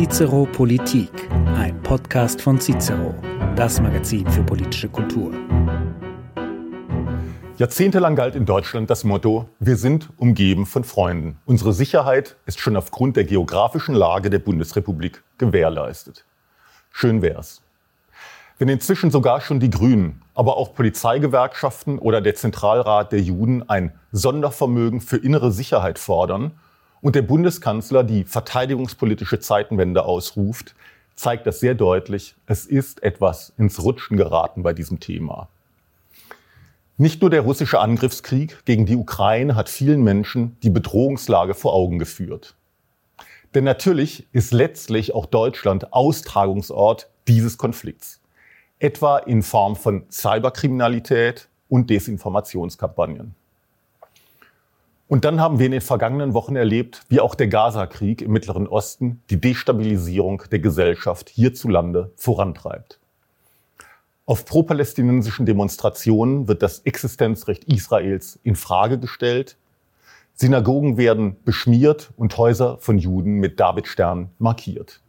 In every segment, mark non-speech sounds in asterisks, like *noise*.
Cicero Politik, ein Podcast von Cicero, das Magazin für politische Kultur. Jahrzehntelang galt in Deutschland das Motto, wir sind umgeben von Freunden. Unsere Sicherheit ist schon aufgrund der geografischen Lage der Bundesrepublik gewährleistet. Schön wär's. Wenn inzwischen sogar schon die Grünen, aber auch Polizeigewerkschaften oder der Zentralrat der Juden ein Sondervermögen für innere Sicherheit fordern und der Bundeskanzler die verteidigungspolitische Zeitenwende ausruft, zeigt das sehr deutlich, es ist etwas ins Rutschen geraten bei diesem Thema. Nicht nur der russische Angriffskrieg gegen die Ukraine hat vielen Menschen die Bedrohungslage vor Augen geführt. Denn natürlich ist letztlich auch Deutschland Austragungsort dieses Konflikts. Etwa in Form von Cyberkriminalität und Desinformationskampagnen. Und dann haben wir in den vergangenen Wochen erlebt, wie auch der Gaza-Krieg im Mittleren Osten die Destabilisierung der Gesellschaft hierzulande vorantreibt. Auf pro-palästinensischen Demonstrationen wird das Existenzrecht Israels in Frage gestellt. Synagogen werden beschmiert und Häuser von Juden mit Davidstern markiert.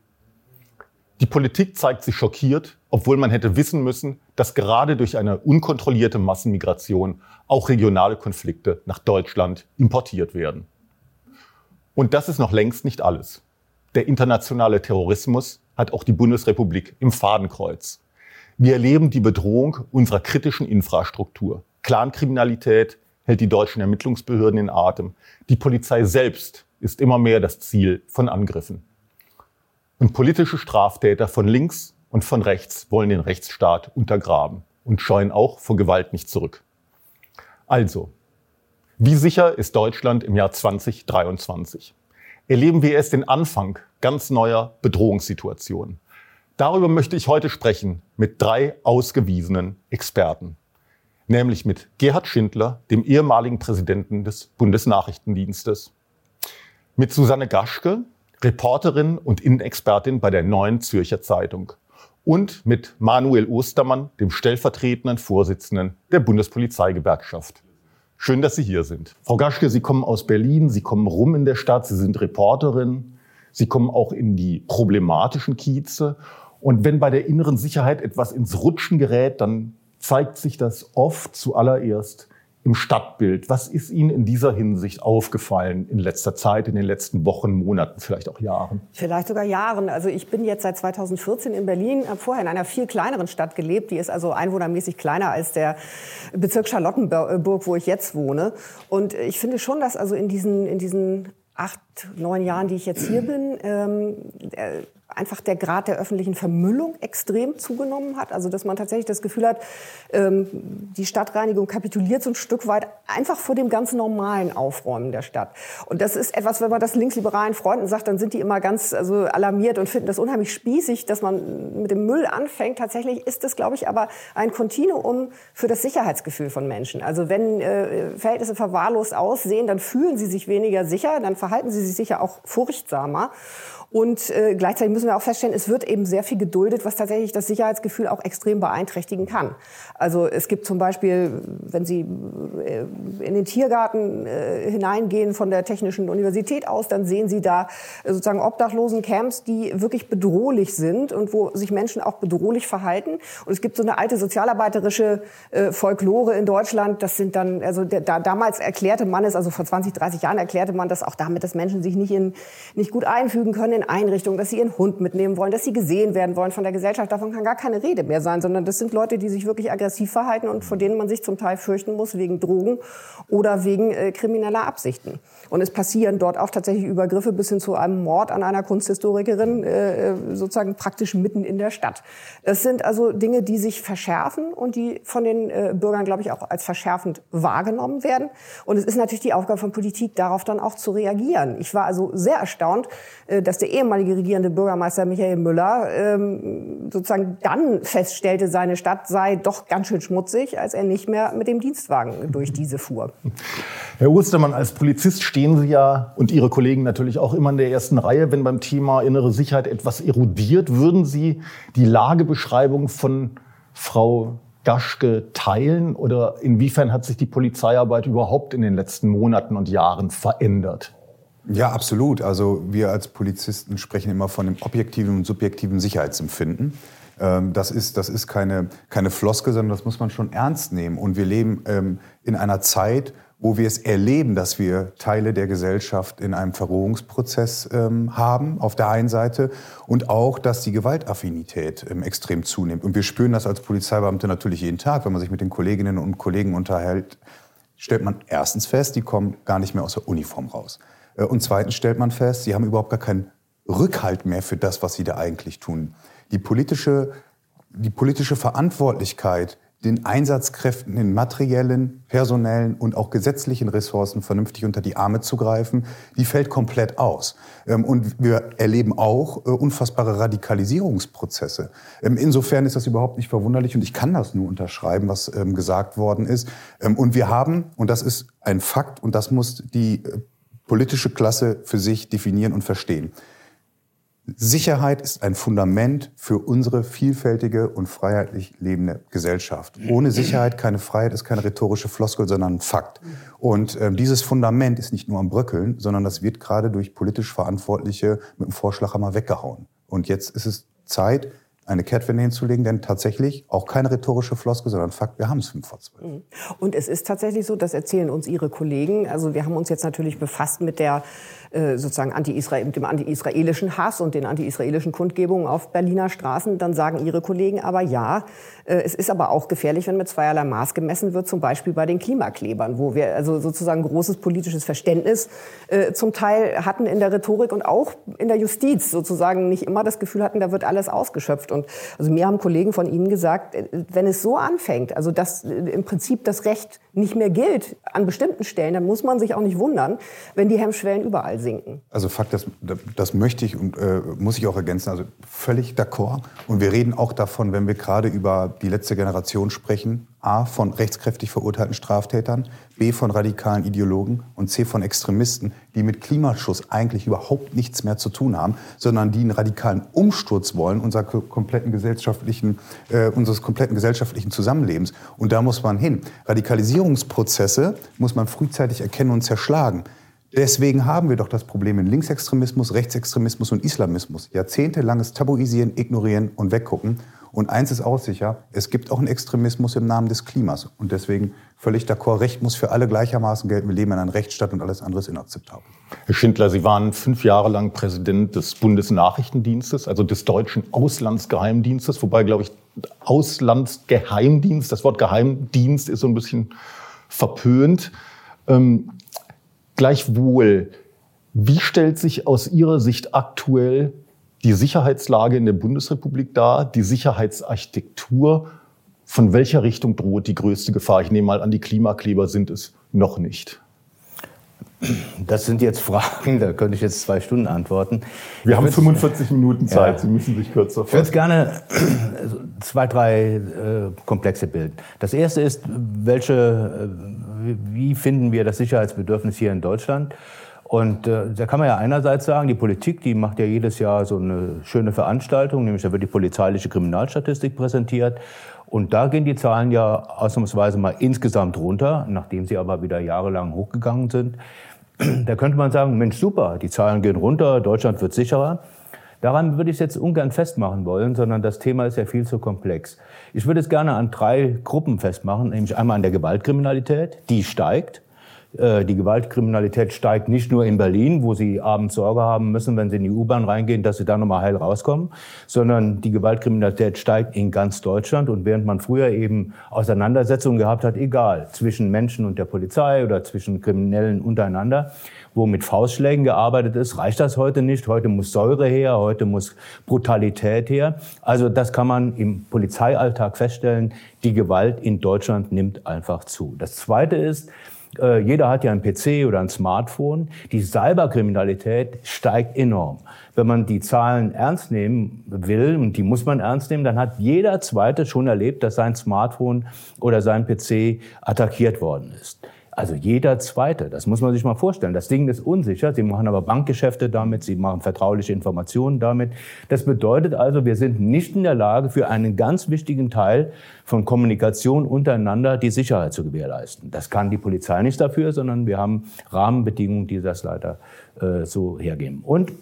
Die Politik zeigt sich schockiert, obwohl man hätte wissen müssen, dass gerade durch eine unkontrollierte Massenmigration auch regionale Konflikte nach Deutschland importiert werden. Und das ist noch längst nicht alles. Der internationale Terrorismus hat auch die Bundesrepublik im Fadenkreuz. Wir erleben die Bedrohung unserer kritischen Infrastruktur. Clankriminalität hält die deutschen Ermittlungsbehörden in Atem. Die Polizei selbst ist immer mehr das Ziel von Angriffen. Und politische Straftäter von links und von rechts wollen den Rechtsstaat untergraben und scheuen auch vor Gewalt nicht zurück. Also, wie sicher ist Deutschland im Jahr 2023? Erleben wir erst den Anfang ganz neuer Bedrohungssituationen. Darüber möchte ich heute sprechen mit drei ausgewiesenen Experten, nämlich mit Gerhard Schindler, dem ehemaligen Präsidenten des Bundesnachrichtendienstes, mit Susanne Gaschke, Reporterin und Innenexpertin bei der Neuen Zürcher Zeitung und mit Manuel Ostermann, dem stellvertretenden Vorsitzenden der Bundespolizeigewerkschaft. Schön, dass Sie hier sind. Frau Gaschke, Sie kommen aus Berlin, Sie kommen rum in der Stadt, Sie sind Reporterin, Sie kommen auch in die problematischen Kieze und wenn bei der inneren Sicherheit etwas ins Rutschen gerät, dann zeigt sich das oft zuallererst im Stadtbild. Was ist Ihnen in dieser Hinsicht aufgefallen in letzter Zeit, in den letzten Wochen, Monaten, vielleicht auch Jahren? Vielleicht sogar Jahren. Also ich bin jetzt seit 2014 in Berlin, habe vorher in einer viel kleineren Stadt gelebt. Die ist also einwohnermäßig kleiner als der Bezirk Charlottenburg, wo ich jetzt wohne. Und ich finde schon, dass also in diesen, in diesen acht, neun Jahren, die ich jetzt hier bin, ähm, äh, einfach der Grad der öffentlichen Vermüllung extrem zugenommen hat. Also dass man tatsächlich das Gefühl hat, ähm, die Stadtreinigung kapituliert so ein Stück weit einfach vor dem ganz normalen Aufräumen der Stadt. Und das ist etwas, wenn man das linksliberalen Freunden sagt, dann sind die immer ganz also alarmiert und finden das unheimlich spießig, dass man mit dem Müll anfängt. Tatsächlich ist das, glaube ich, aber ein Kontinuum für das Sicherheitsgefühl von Menschen. Also wenn äh, Verhältnisse verwahrlost aussehen, dann fühlen sie sich weniger sicher, dann verhalten sie sich sicher auch furchtsamer. Und äh, gleichzeitig müssen wir auch feststellen, es wird eben sehr viel geduldet, was tatsächlich das Sicherheitsgefühl auch extrem beeinträchtigen kann. Also es gibt zum Beispiel, wenn Sie äh, in den Tiergarten äh, hineingehen von der Technischen Universität aus, dann sehen Sie da äh, sozusagen Obdachlosen-Camps, die wirklich bedrohlich sind und wo sich Menschen auch bedrohlich verhalten. Und es gibt so eine alte sozialarbeiterische äh, Folklore in Deutschland. Das sind dann, also der, da, damals erklärte man es, also vor 20, 30 Jahren erklärte man das auch damit, dass Menschen sich nicht in nicht gut einfügen können in Einrichtungen, dass sie ihren Hund mitnehmen wollen, dass sie gesehen werden wollen von der Gesellschaft. Davon kann gar keine Rede mehr sein, sondern das sind Leute, die sich wirklich aggressiv verhalten und vor denen man sich zum Teil fürchten muss wegen Drogen oder wegen äh, krimineller Absichten. Und es passieren dort auch tatsächlich Übergriffe bis hin zu einem Mord an einer Kunsthistorikerin, äh, sozusagen praktisch mitten in der Stadt. Es sind also Dinge, die sich verschärfen und die von den äh, Bürgern, glaube ich, auch als verschärfend wahrgenommen werden. Und es ist natürlich die Aufgabe von Politik, darauf dann auch zu reagieren. Ich war also sehr erstaunt, äh, dass der ehemalige regierende Bürgermeister Michael Müller ähm, sozusagen dann feststellte, seine Stadt sei doch ganz schön schmutzig, als er nicht mehr mit dem Dienstwagen durch diese fuhr. Herr Ostermann, als Polizist stehen Sie ja und Ihre Kollegen natürlich auch immer in der ersten Reihe, wenn beim Thema innere Sicherheit etwas erodiert. Würden Sie die Lagebeschreibung von Frau Gaschke teilen oder inwiefern hat sich die Polizeiarbeit überhaupt in den letzten Monaten und Jahren verändert? Ja, absolut. Also wir als Polizisten sprechen immer von dem objektiven und subjektiven Sicherheitsempfinden. Ähm, das ist, das ist keine, keine Floske, sondern das muss man schon ernst nehmen. Und wir leben ähm, in einer Zeit, wo wir es erleben, dass wir Teile der Gesellschaft in einem Verrohungsprozess ähm, haben, auf der einen Seite, und auch, dass die Gewaltaffinität ähm, extrem zunimmt. Und wir spüren das als Polizeibeamte natürlich jeden Tag, wenn man sich mit den Kolleginnen und Kollegen unterhält, stellt man erstens fest, die kommen gar nicht mehr aus der Uniform raus. Äh, und zweitens stellt man fest, sie haben überhaupt gar keinen Rückhalt mehr für das, was sie da eigentlich tun. Die politische, die politische Verantwortlichkeit den Einsatzkräften in materiellen, personellen und auch gesetzlichen Ressourcen vernünftig unter die Arme zu greifen, die fällt komplett aus. Ähm, und wir erleben auch äh, unfassbare Radikalisierungsprozesse. Ähm, insofern ist das überhaupt nicht verwunderlich und ich kann das nur unterschreiben, was ähm, gesagt worden ist. Und wir haben, und das ist ein Fakt und das muss die äh, politische Klasse für sich definieren und verstehen. Sicherheit ist ein Fundament für unsere vielfältige und freiheitlich lebende Gesellschaft. Ohne Sicherheit keine Freiheit ist keine rhetorische Floskel, sondern ein Fakt. Und äh, dieses Fundament ist nicht nur am Bröckeln, sondern das wird gerade durch politisch Verantwortliche mit dem Vorschlaghammer weggehauen. Und jetzt ist es Zeit, eine Kehrtwende hinzulegen, denn tatsächlich auch keine rhetorische Floskel, sondern Fakt, wir haben es fünf vor zwölf. Mhm. Und es ist tatsächlich so, das erzählen uns Ihre Kollegen. Also wir haben uns jetzt natürlich befasst mit der sozusagen anti-Israel, mit dem anti-israelischen Hass und den anti-israelischen Kundgebungen auf Berliner Straßen, dann sagen Ihre Kollegen aber ja, äh, es ist aber auch gefährlich, wenn mit zweierlei Maß gemessen wird, zum Beispiel bei den Klimaklebern, wo wir also sozusagen großes politisches Verständnis äh, zum Teil hatten in der Rhetorik und auch in der Justiz sozusagen nicht immer das Gefühl hatten, da wird alles ausgeschöpft. Und also mir haben Kollegen von Ihnen gesagt, wenn es so anfängt, also dass im Prinzip das Recht nicht mehr gilt an bestimmten Stellen, dann muss man sich auch nicht wundern, wenn die Hemmschwellen überall sinken. Also Fakt, das, das möchte ich und äh, muss ich auch ergänzen. Also völlig d'accord. Und wir reden auch davon, wenn wir gerade über die letzte Generation sprechen, A von rechtskräftig verurteilten Straftätern, B von radikalen Ideologen und C von Extremisten, die mit Klimaschutz eigentlich überhaupt nichts mehr zu tun haben, sondern die einen radikalen Umsturz wollen unserer kompletten gesellschaftlichen, äh, unseres kompletten gesellschaftlichen Zusammenlebens. Und da muss man hin. Radikalisierungsprozesse muss man frühzeitig erkennen und zerschlagen. Deswegen haben wir doch das Problem in Linksextremismus, Rechtsextremismus und Islamismus. Jahrzehntelanges Tabuisieren, Ignorieren und Weggucken. Und eins ist auch sicher, es gibt auch einen Extremismus im Namen des Klimas. Und deswegen völlig d'accord, Recht muss für alle gleichermaßen gelten. Wir leben in einer Rechtsstaat und alles andere ist inakzeptabel. Herr Schindler, Sie waren fünf Jahre lang Präsident des Bundesnachrichtendienstes, also des deutschen Auslandsgeheimdienstes, wobei, glaube ich, Auslandsgeheimdienst, das Wort Geheimdienst ist so ein bisschen verpönt. Ähm, gleichwohl, wie stellt sich aus Ihrer Sicht aktuell die Sicherheitslage in der Bundesrepublik dar, die Sicherheitsarchitektur. Von welcher Richtung droht die größte Gefahr? Ich nehme mal an, die Klimakleber sind es noch nicht. Das sind jetzt Fragen, da könnte ich jetzt zwei Stunden antworten. Wir ich haben 45 Minuten Zeit, ja, Sie müssen sich kürzer fassen. Ich würde gerne zwei, drei äh, Komplexe bilden. Das erste ist, welche, äh, wie finden wir das Sicherheitsbedürfnis hier in Deutschland? Und äh, da kann man ja einerseits sagen, die Politik, die macht ja jedes Jahr so eine schöne Veranstaltung, nämlich da wird die polizeiliche Kriminalstatistik präsentiert. Und da gehen die Zahlen ja ausnahmsweise mal insgesamt runter, nachdem sie aber wieder jahrelang hochgegangen sind. Da könnte man sagen, Mensch, super, die Zahlen gehen runter, Deutschland wird sicherer. Daran würde ich es jetzt ungern festmachen wollen, sondern das Thema ist ja viel zu komplex. Ich würde es gerne an drei Gruppen festmachen, nämlich einmal an der Gewaltkriminalität, die steigt. Äh, die Gewaltkriminalität steigt nicht nur in Berlin, wo sie abends Sorge haben müssen, wenn sie in die U-Bahn reingehen, dass sie da nochmal heil rauskommen, sondern die Gewaltkriminalität steigt in ganz Deutschland. Und während man früher eben Auseinandersetzungen gehabt hat, egal, zwischen Menschen und der Polizei oder zwischen Kriminellen untereinander, wo mit Faustschlägen gearbeitet ist, reicht das heute nicht. Heute muss Säure her, heute muss Brutalität her. Also das kann man im Polizeialltag feststellen. Die Gewalt in Deutschland nimmt einfach zu. Das Zweite ist, äh, jeder hat ja einen PC oder ein Smartphone. Die Cyberkriminalität steigt enorm. Wenn man die Zahlen ernst nehmen will, und die muss man ernst nehmen, dann hat jeder Zweite schon erlebt, dass sein Smartphone oder sein PC attackiert worden ist. Also jeder Zweite, das muss man sich mal vorstellen. Das Ding ist unsicher. Sie machen aber Bankgeschäfte damit, sie machen vertrauliche Informationen damit. Das bedeutet also, wir sind nicht in der Lage, für einen ganz wichtigen Teil von Kommunikation untereinander die Sicherheit zu gewährleisten. Das kann die Polizei nicht dafür, sondern wir haben Rahmenbedingungen, die das leider äh, so hergeben. Und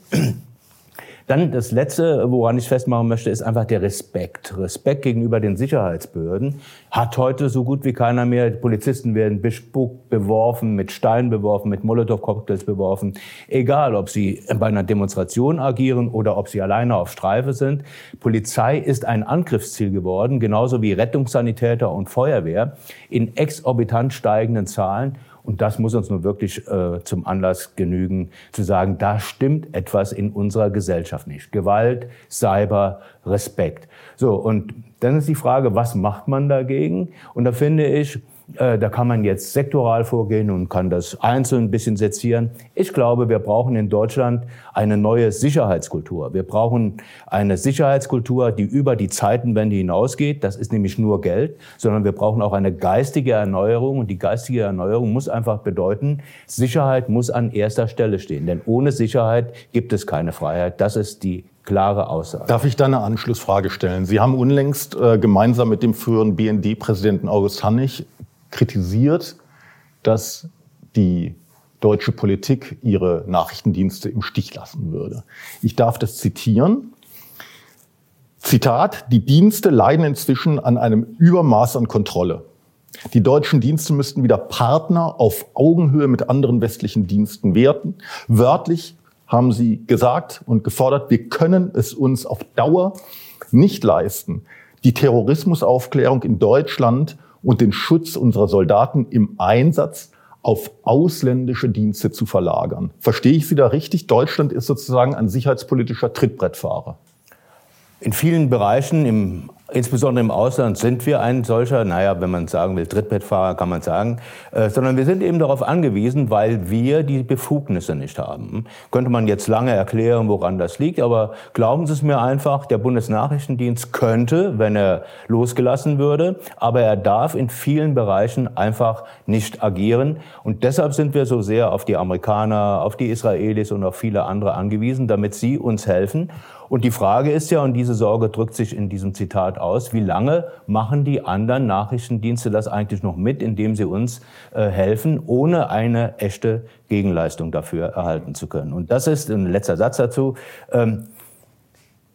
dann das Letzte, woran ich festmachen möchte, ist einfach der Respekt. Respekt gegenüber den Sicherheitsbehörden hat heute so gut wie keiner mehr. Polizisten werden bespuckt, beworfen, mit Steinen beworfen, mit Molotow-Cocktails beworfen. Egal, ob sie bei einer Demonstration agieren oder ob sie alleine auf Streife sind. Polizei ist ein Angriffsziel geworden, genauso wie Rettungssanitäter und Feuerwehr in exorbitant steigenden Zahlen. Und das muss uns nun wirklich äh, zum Anlass genügen, zu sagen, da stimmt etwas in unserer Gesellschaft nicht. Gewalt, Cyber, Respekt. So, und dann ist die Frage, was macht man dagegen? Und da finde ich, da kann man jetzt sektoral vorgehen und kann das einzeln ein bisschen sezieren. Ich glaube, wir brauchen in Deutschland eine neue Sicherheitskultur. Wir brauchen eine Sicherheitskultur, die über die Zeitenwende hinausgeht. Das ist nämlich nur Geld, sondern wir brauchen auch eine geistige Erneuerung. Und die geistige Erneuerung muss einfach bedeuten, Sicherheit muss an erster Stelle stehen. Denn ohne Sicherheit gibt es keine Freiheit. Das ist die klare Aussage. Darf ich da eine Anschlussfrage stellen? Sie haben unlängst äh, gemeinsam mit dem früheren BND-Präsidenten August Hannig kritisiert, dass die deutsche Politik ihre Nachrichtendienste im Stich lassen würde. Ich darf das zitieren. Zitat, die Dienste leiden inzwischen an einem Übermaß an Kontrolle. Die deutschen Dienste müssten wieder Partner auf Augenhöhe mit anderen westlichen Diensten werden. Wörtlich haben sie gesagt und gefordert, wir können es uns auf Dauer nicht leisten, die Terrorismusaufklärung in Deutschland und den Schutz unserer Soldaten im Einsatz auf ausländische Dienste zu verlagern. Verstehe ich Sie da richtig? Deutschland ist sozusagen ein sicherheitspolitischer Trittbrettfahrer. In vielen Bereichen, im Insbesondere im Ausland sind wir ein solcher, naja, wenn man sagen will, Trittbettfahrer kann man sagen, äh, sondern wir sind eben darauf angewiesen, weil wir die Befugnisse nicht haben. Könnte man jetzt lange erklären, woran das liegt, aber glauben Sie es mir einfach, der Bundesnachrichtendienst könnte, wenn er losgelassen würde, aber er darf in vielen Bereichen einfach nicht agieren. Und deshalb sind wir so sehr auf die Amerikaner, auf die Israelis und auf viele andere angewiesen, damit sie uns helfen. Und die Frage ist ja, und diese Sorge drückt sich in diesem Zitat aus, wie lange machen die anderen Nachrichtendienste das eigentlich noch mit, indem sie uns äh, helfen, ohne eine echte Gegenleistung dafür erhalten zu können? Und das ist ein letzter Satz dazu. Ähm,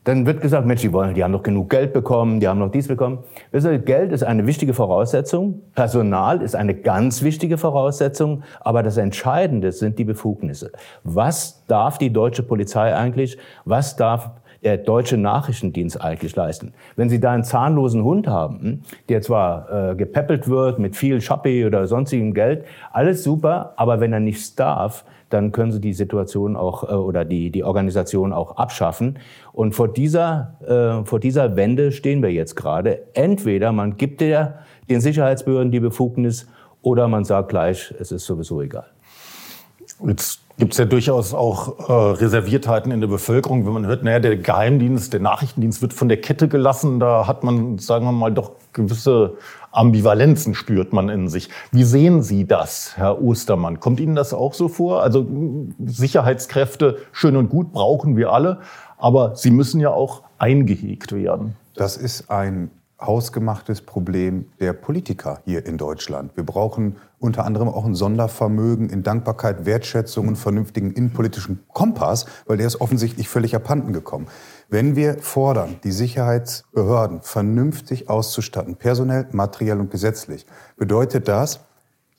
dann wird gesagt, Mensch, die wollen, die haben doch genug Geld bekommen, die haben noch dies bekommen. Geld ist eine wichtige Voraussetzung, Personal ist eine ganz wichtige Voraussetzung, aber das Entscheidende sind die Befugnisse. Was darf die deutsche Polizei eigentlich? Was darf der deutsche Nachrichtendienst eigentlich leisten? Wenn Sie da einen zahnlosen Hund haben, hm, der zwar äh, gepäppelt wird mit viel Shopee oder sonstigem Geld, alles super, aber wenn er nichts darf, dann können Sie die Situation auch äh, oder die, die Organisation auch abschaffen. Und vor dieser, äh, vor dieser Wende stehen wir jetzt gerade. Entweder man gibt der, den Sicherheitsbehörden die Befugnis oder man sagt gleich, es ist sowieso egal. Jetzt gibt es ja durchaus auch äh, Reserviertheiten in der Bevölkerung, wenn man hört, naja, der Geheimdienst, der Nachrichtendienst wird von der Kette gelassen. Da hat man, sagen wir mal, doch gewisse Ambivalenzen spürt man in sich. Wie sehen Sie das, Herr Ostermann? Kommt Ihnen das auch so vor? Also Sicherheitskräfte, schön und gut, brauchen wir alle, aber sie müssen ja auch eingehegt werden. Das ist ein hausgemachtes Problem der Politiker hier in Deutschland. Wir brauchen unter anderem auch ein Sondervermögen in Dankbarkeit, Wertschätzung und vernünftigen innenpolitischen Kompass, weil der ist offensichtlich völlig abhanden gekommen. Wenn wir fordern, die Sicherheitsbehörden vernünftig auszustatten, personell, materiell und gesetzlich, bedeutet das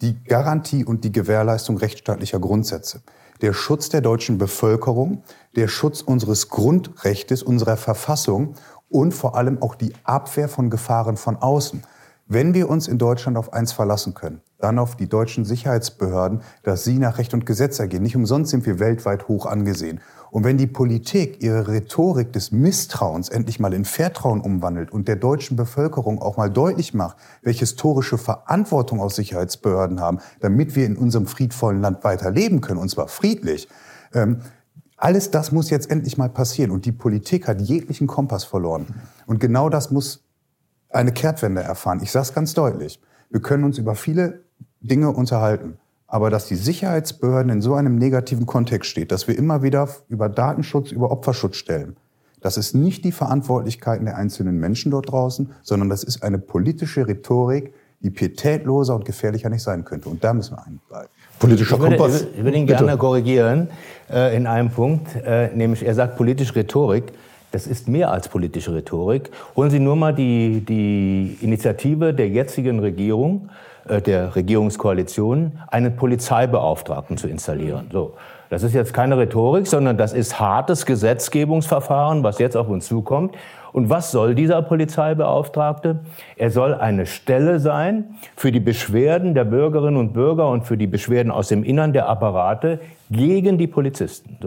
die Garantie und die Gewährleistung rechtsstaatlicher Grundsätze. Der Schutz der deutschen Bevölkerung, der Schutz unseres Grundrechtes, unserer Verfassung und vor allem auch die Abwehr von Gefahren von außen. Wenn wir uns in Deutschland auf eins verlassen können, dann auf die deutschen Sicherheitsbehörden, dass sie nach Recht und Gesetz ergehen. Nicht umsonst sind wir weltweit hoch angesehen. Und wenn die Politik ihre Rhetorik des Misstrauens endlich mal in Vertrauen umwandelt und der deutschen Bevölkerung auch mal deutlich macht, welche historische Verantwortung auch Sicherheitsbehörden haben, damit wir in unserem friedvollen Land weiterleben können, und zwar friedlich, ähm, alles das muss jetzt endlich mal passieren. Und die Politik hat jeglichen Kompass verloren. Und genau das muss eine Kehrtwende erfahren. Ich sage es ganz deutlich. Wir können uns über viele Dinge unterhalten. Aber dass die Sicherheitsbehörden in so einem negativen Kontext steht, dass wir immer wieder über Datenschutz, über Opferschutz stellen, das ist nicht die Verantwortlichkeiten der einzelnen Menschen dort draußen, sondern das ist eine politische Rhetorik, die pietätloser und gefährlicher nicht sein könnte. Und da müssen wir eingreifen. Politischer Kompass. Ich würde ihn gerne Bitte. korrigieren äh, in einem Punkt, äh, nämlich er sagt politische Rhetorik. Das ist mehr als politische Rhetorik. Holen Sie nur mal die, die Initiative der jetzigen Regierung, äh, der Regierungskoalition, einen Polizeibeauftragten zu installieren. So. Das ist jetzt keine Rhetorik, sondern das ist hartes Gesetzgebungsverfahren, was jetzt auf uns zukommt. Und was soll dieser Polizeibeauftragte? Er soll eine Stelle sein für die Beschwerden der Bürgerinnen und Bürger und für die Beschwerden aus dem Innern der Apparate gegen die Polizisten.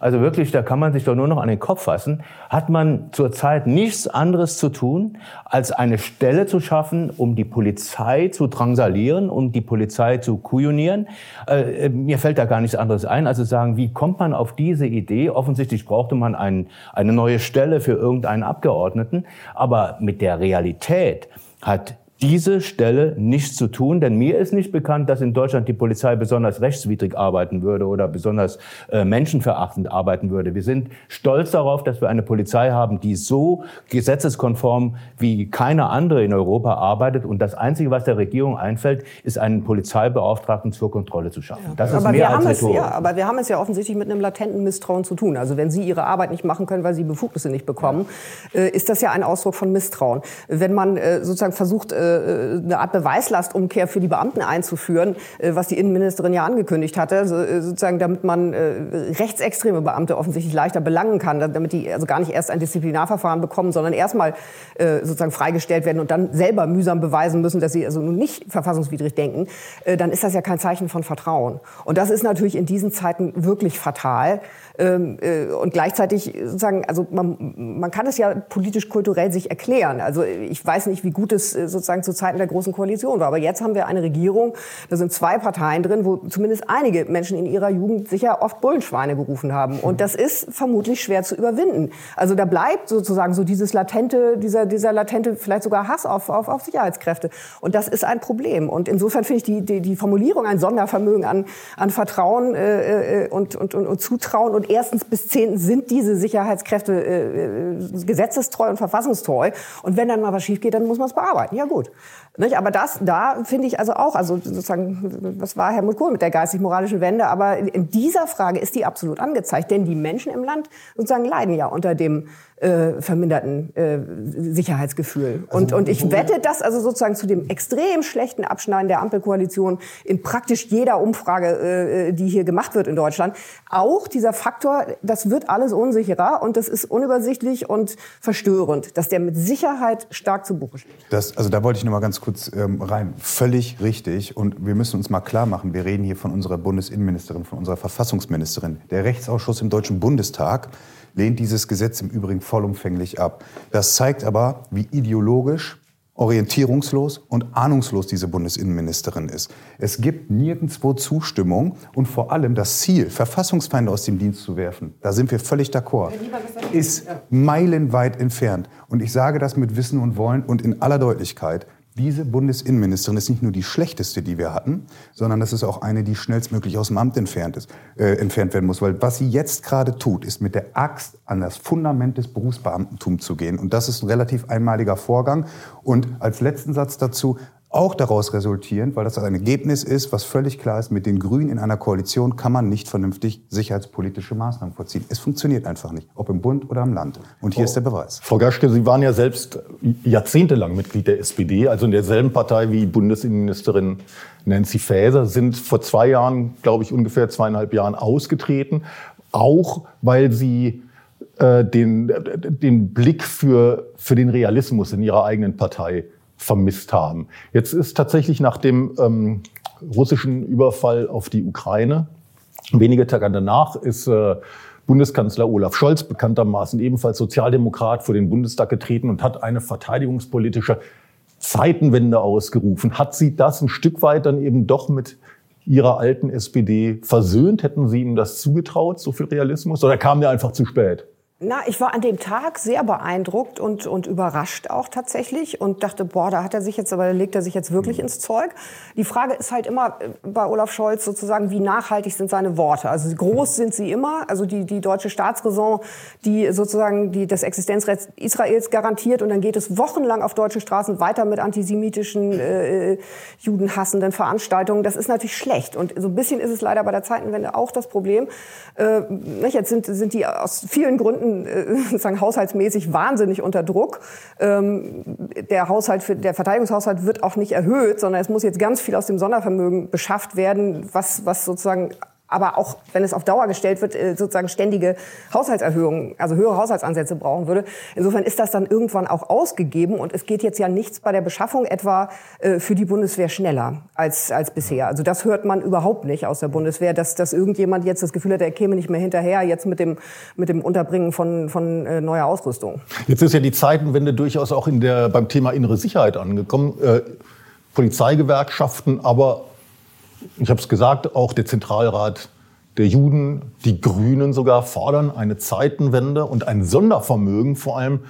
Also wirklich, da kann man sich doch nur noch an den Kopf fassen. Hat man zurzeit nichts anderes zu tun, als eine Stelle zu schaffen, um die Polizei zu drangsalieren, um die Polizei zu kujonieren? Äh, mir fällt da gar nichts anderes ein, als zu sagen, wie kommt man auf diese Idee? Offensichtlich brauchte man ein, eine neue Stelle für irgendeinen Abgeordneten, aber mit der Realität hat diese Stelle nichts zu tun, denn mir ist nicht bekannt, dass in Deutschland die Polizei besonders rechtswidrig arbeiten würde oder besonders äh, menschenverachtend arbeiten würde. Wir sind stolz darauf, dass wir eine Polizei haben, die so gesetzeskonform wie keine andere in Europa arbeitet. Und das Einzige, was der Regierung einfällt, ist einen Polizeibeauftragten zur Kontrolle zu schaffen. Das ist aber mehr wir als haben es, ja, Aber wir haben es ja offensichtlich mit einem latenten Misstrauen zu tun. Also wenn Sie Ihre Arbeit nicht machen können, weil Sie Befugnisse nicht bekommen, äh, ist das ja ein Ausdruck von Misstrauen. Wenn man äh, sozusagen versucht, äh, eine Art Beweislastumkehr für die Beamten einzuführen, äh, was die Innenministerin ja angekündigt hatte, äh, sozusagen damit man rechtsextreme Beamte offensichtlich leichter belangen kann, damit die also gar nicht erst ein Disziplinarverfahren bekommen, sondern erstmal sozusagen freigestellt werden und dann selber mühsam beweisen müssen, dass sie also nun nicht verfassungswidrig denken, dann ist das ja kein Zeichen von Vertrauen. Und das ist natürlich in diesen Zeiten wirklich fatal. Ähm, äh, und gleichzeitig sozusagen, also man, man kann es ja politisch-kulturell sich erklären. Also ich weiß nicht, wie gut es äh, sozusagen zu Zeiten der Großen Koalition war. Aber jetzt haben wir eine Regierung, da sind zwei Parteien drin, wo zumindest einige Menschen in ihrer Jugend sicher oft Bullenschweine gerufen haben. Und das ist vermutlich schwer zu überwinden. Also da bleibt sozusagen so dieses latente, dieser, dieser latente, vielleicht sogar Hass auf, auf, auf Sicherheitskräfte. Und das ist ein Problem. Und insofern finde ich die, die, die Formulierung ein Sondervermögen an, an Vertrauen äh, äh und, und, und, und Zutrauen und erstens bis zehnten sind diese Sicherheitskräfte äh, äh, gesetzestreu und verfassungstreu. Und wenn dann mal was schief geht, dann muss man es bearbeiten. Ja gut. Nicht? Aber das, da finde ich also auch, also sozusagen, was war Helmut Kohl mit der geistig-moralischen Wende? Aber in dieser Frage ist die absolut angezeigt, denn die Menschen im Land sozusagen leiden ja unter dem äh, verminderten äh, Sicherheitsgefühl. Also, und, und ich wette, dass also sozusagen zu dem extrem schlechten Abschneiden der Ampelkoalition in praktisch jeder Umfrage, äh, die hier gemacht wird in Deutschland, auch dieser Faktor, das wird alles unsicherer und das ist unübersichtlich und verstörend, dass der mit Sicherheit stark zu Buche steht. Das, also da wollte ich noch mal ganz kurz ähm, rein. Völlig richtig. Und wir müssen uns mal klar machen, wir reden hier von unserer Bundesinnenministerin, von unserer Verfassungsministerin. Der Rechtsausschuss im Deutschen Bundestag lehnt dieses Gesetz im Übrigen vollumfänglich ab. Das zeigt aber, wie ideologisch, orientierungslos und ahnungslos diese Bundesinnenministerin ist. Es gibt nirgendwo Zustimmung und vor allem das Ziel, Verfassungsfeinde aus dem Dienst zu werfen, da sind wir völlig d'accord, ist meilenweit entfernt. Und ich sage das mit Wissen und Wollen und in aller Deutlichkeit. Diese Bundesinnenministerin ist nicht nur die schlechteste, die wir hatten, sondern das ist auch eine, die schnellstmöglich aus dem Amt entfernt, ist, äh, entfernt werden muss. Weil was sie jetzt gerade tut, ist mit der Axt an das Fundament des Berufsbeamtentums zu gehen. Und das ist ein relativ einmaliger Vorgang. Und als letzten Satz dazu, auch daraus resultierend, weil das ein Ergebnis ist, was völlig klar ist, mit den Grünen in einer Koalition kann man nicht vernünftig sicherheitspolitische Maßnahmen vorziehen. Es funktioniert einfach nicht, ob im Bund oder im Land. Und hier Frau, ist der Beweis. Frau Gaschke, Sie waren ja selbst jahrzehntelang Mitglied der SPD, also in derselben Partei wie Bundesinnenministerin Nancy Faeser, sind vor zwei Jahren, glaube ich, ungefähr zweieinhalb Jahren ausgetreten, auch weil Sie äh, den, den Blick für, für den Realismus in Ihrer eigenen Partei vermisst haben. Jetzt ist tatsächlich nach dem ähm, russischen Überfall auf die Ukraine, wenige Tage danach ist äh, Bundeskanzler Olaf Scholz, bekanntermaßen ebenfalls Sozialdemokrat, vor den Bundestag getreten und hat eine verteidigungspolitische Zeitenwende ausgerufen. Hat Sie das ein Stück weit dann eben doch mit Ihrer alten SPD versöhnt? Hätten Sie ihm das zugetraut, so viel Realismus? Oder kam der einfach zu spät? Na, ich war an dem Tag sehr beeindruckt und, und überrascht auch tatsächlich und dachte, boah, da hat er sich jetzt, aber legt er sich jetzt wirklich ins Zeug. Die Frage ist halt immer äh, bei Olaf Scholz sozusagen, wie nachhaltig sind seine Worte? Also groß sind sie immer. Also die, die deutsche Staatsräson, die sozusagen die, das Existenzrecht Israels garantiert und dann geht es wochenlang auf deutschen Straßen weiter mit antisemitischen, äh, judenhassenden Veranstaltungen. Das ist natürlich schlecht. Und so ein bisschen ist es leider bei der Zeitenwende auch das Problem. Äh, jetzt sind, sind die aus vielen Gründen Gründen äh, *laughs* sozusagen haushaltsmäßig wahnsinnig unter Druck. Ähm, der Haushalt für, der Verteidigungshaushalt wird auch nicht erhöht, sondern es muss jetzt ganz viel aus dem Sondervermögen beschafft werden, was, was sozusagen aber auch wenn es auf Dauer gestellt wird, äh, sozusagen ständige Haushaltserhöhungen, also höhere Haushaltsansätze brauchen würde. Insofern ist das dann irgendwann auch ausgegeben und es geht jetzt ja nichts bei der Beschaffung etwa äh, für die Bundeswehr schneller als, als bisher. Also das hört man überhaupt nicht aus der Bundeswehr, dass, dass irgendjemand jetzt das Gefühl hat, er käme nicht mehr hinterher jetzt mit dem, mit dem Unterbringen von, von äh, neuer Ausrüstung. Jetzt ist ja die Zeitenwende durchaus auch in der, beim Thema innere Sicherheit angekommen. Äh, Polizeigewerkschaften, aber ich habe es gesagt, auch der Zentralrat der Juden, die Grünen sogar fordern eine Zeitenwende und ein Sondervermögen, vor allem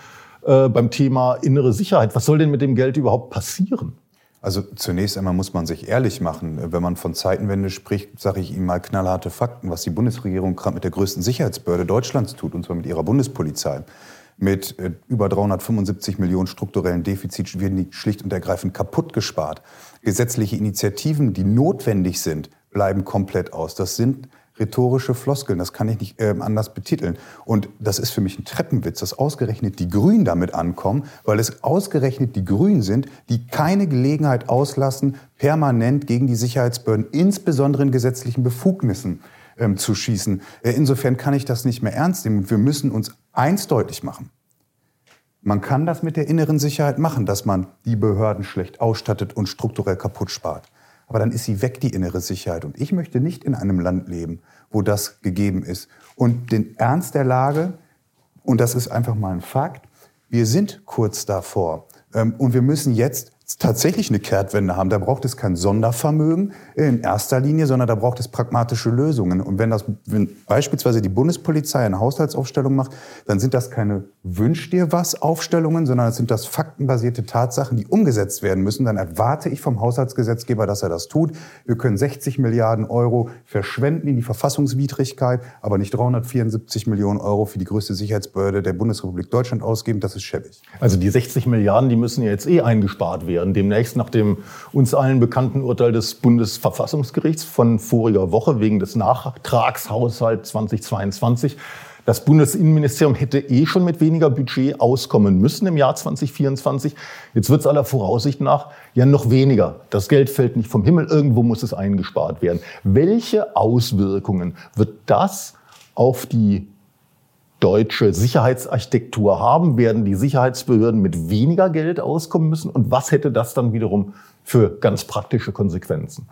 äh, beim Thema innere Sicherheit. Was soll denn mit dem Geld überhaupt passieren? Also zunächst einmal muss man sich ehrlich machen. Wenn man von Zeitenwende spricht, sage ich Ihnen mal knallharte Fakten, was die Bundesregierung gerade mit der größten Sicherheitsbehörde Deutschlands tut, und zwar mit ihrer Bundespolizei. Mit äh, über 375 Millionen strukturellen Defizit werden die schlicht und ergreifend kaputt gespart. Gesetzliche Initiativen, die notwendig sind, bleiben komplett aus. Das sind rhetorische Floskeln, das kann ich nicht äh, anders betiteln. Und das ist für mich ein Treppenwitz, dass ausgerechnet die Grünen damit ankommen, weil es ausgerechnet die Grünen sind, die keine Gelegenheit auslassen, permanent gegen die Sicherheitsbehörden, insbesondere in gesetzlichen Befugnissen, ähm, zu schießen. Äh, insofern kann ich das nicht mehr ernst nehmen. Wir müssen uns eins deutlich machen. Man kann das mit der inneren Sicherheit machen, dass man die Behörden schlecht ausstattet und strukturell kaputt spart. Aber dann ist sie weg, die innere Sicherheit. Und ich möchte nicht in einem Land leben, wo das gegeben ist. Und den Ernst der Lage, und das ist einfach mal ein Fakt, wir sind kurz davor. Ähm, und wir müssen jetzt tatsächlich eine Kehrtwende haben, da braucht es kein Sondervermögen in erster Linie, sondern da braucht es pragmatische Lösungen. Und wenn das wenn beispielsweise die Bundespolizei eine Haushaltsaufstellung macht, dann sind das keine Wünsch dir was Aufstellungen, sondern es sind das faktenbasierte Tatsachen, die umgesetzt werden müssen. Dann erwarte ich vom Haushaltsgesetzgeber, dass er das tut. Wir können 60 Milliarden Euro verschwenden in die Verfassungswidrigkeit, aber nicht 374 Millionen Euro für die größte Sicherheitsbehörde der Bundesrepublik Deutschland ausgeben. Das ist schäbig. Also die 60 Milliarden, die müssen ja jetzt eh eingespart werden werden. Demnächst nach dem uns allen bekannten Urteil des Bundesverfassungsgerichts von voriger Woche wegen des Nachtragshaushalts 2022. Das Bundesinnenministerium hätte eh schon mit weniger Budget auskommen müssen im Jahr 2024. Jetzt wird es aller Voraussicht nach ja noch weniger. Das Geld fällt nicht vom Himmel, irgendwo muss es eingespart werden. Welche Auswirkungen wird das auf die deutsche Sicherheitsarchitektur haben, werden die Sicherheitsbehörden mit weniger Geld auskommen müssen? Und was hätte das dann wiederum für ganz praktische Konsequenzen?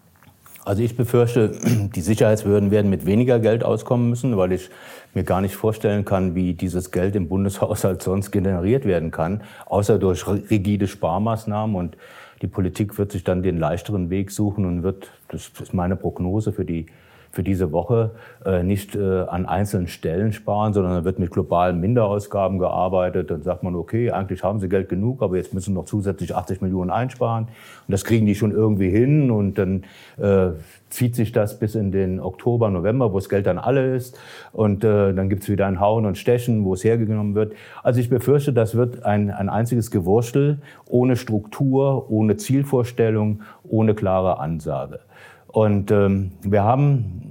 Also ich befürchte, *clears throat* die Sicherheitsbehörden werden mit weniger Geld auskommen müssen, weil ich mir gar nicht vorstellen kann, wie dieses Geld im Bundeshaushalt sonst generiert werden kann, außer durch rigide Sparmaßnahmen. Und die Politik wird sich dann den leichteren Weg suchen und wird, das ist meine Prognose für die für diese Woche äh, nicht äh, an einzelnen Stellen sparen, sondern da wird mit globalen Minderausgaben gearbeitet. Dann sagt man, okay, eigentlich haben sie Geld genug, aber jetzt müssen noch zusätzlich 80 Millionen einsparen. Und das kriegen die schon irgendwie hin und dann äh, zieht sich das bis in den Oktober, November, wo das Geld dann alle ist. Und äh, dann gibt's wieder ein Hauen und Stechen, wo es hergenommen wird. Also ich befürchte, das wird ein, ein einziges Gewurstel ohne Struktur, ohne Zielvorstellung, ohne klare Ansage. Und ähm, wir haben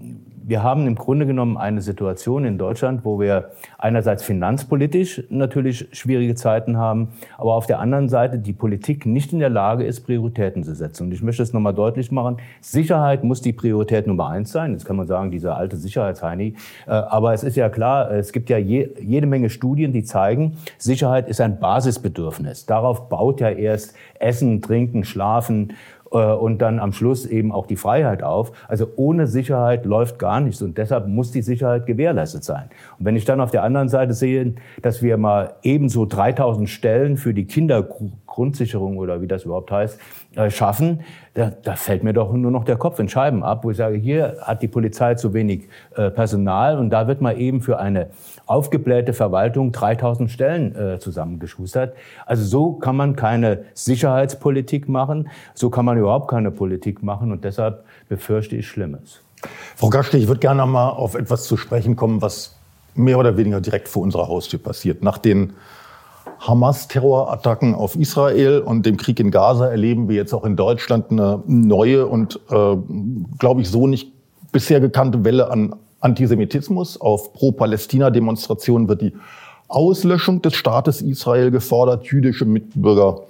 wir haben im Grunde genommen eine Situation in Deutschland, wo wir einerseits finanzpolitisch natürlich schwierige Zeiten haben, aber auf der anderen Seite die Politik nicht in der Lage ist, Prioritäten zu setzen. Und ich möchte es nochmal deutlich machen. Sicherheit muss die Priorität Nummer eins sein. Jetzt kann man sagen, dieser alte Sicherheitsheini. Äh, aber es ist ja klar, es gibt ja je, jede Menge Studien, die zeigen, Sicherheit ist ein Basisbedürfnis. Darauf baut ja erst Essen, Trinken, Schlafen, und dann am Schluss eben auch die Freiheit auf. Also ohne Sicherheit läuft gar nichts und deshalb muss die Sicherheit gewährleistet sein. Und wenn ich dann auf der anderen Seite sehe, dass wir mal ebenso 3000 Stellen für die Kinder Grundsicherung oder wie das überhaupt heißt, äh, schaffen, da, da fällt mir doch nur noch der Kopf in Scheiben ab, wo ich sage, hier hat die Polizei zu wenig äh, Personal und da wird mal eben für eine aufgeblähte Verwaltung 3000 Stellen äh, zusammengeschustert. Also so kann man keine Sicherheitspolitik machen, so kann man überhaupt keine Politik machen und deshalb befürchte ich Schlimmes. Frau Gaschke, ich würde gerne noch mal auf etwas zu sprechen kommen, was mehr oder weniger direkt vor unserer Haustür passiert. Nach den Hamas-Terrorattacken auf Israel und dem Krieg in Gaza erleben wir jetzt auch in Deutschland eine neue und, äh, glaube ich, so nicht bisher gekannte Welle an Antisemitismus. Auf Pro-Palästina-Demonstrationen wird die Auslöschung des Staates Israel gefordert. Jüdische Mitbürger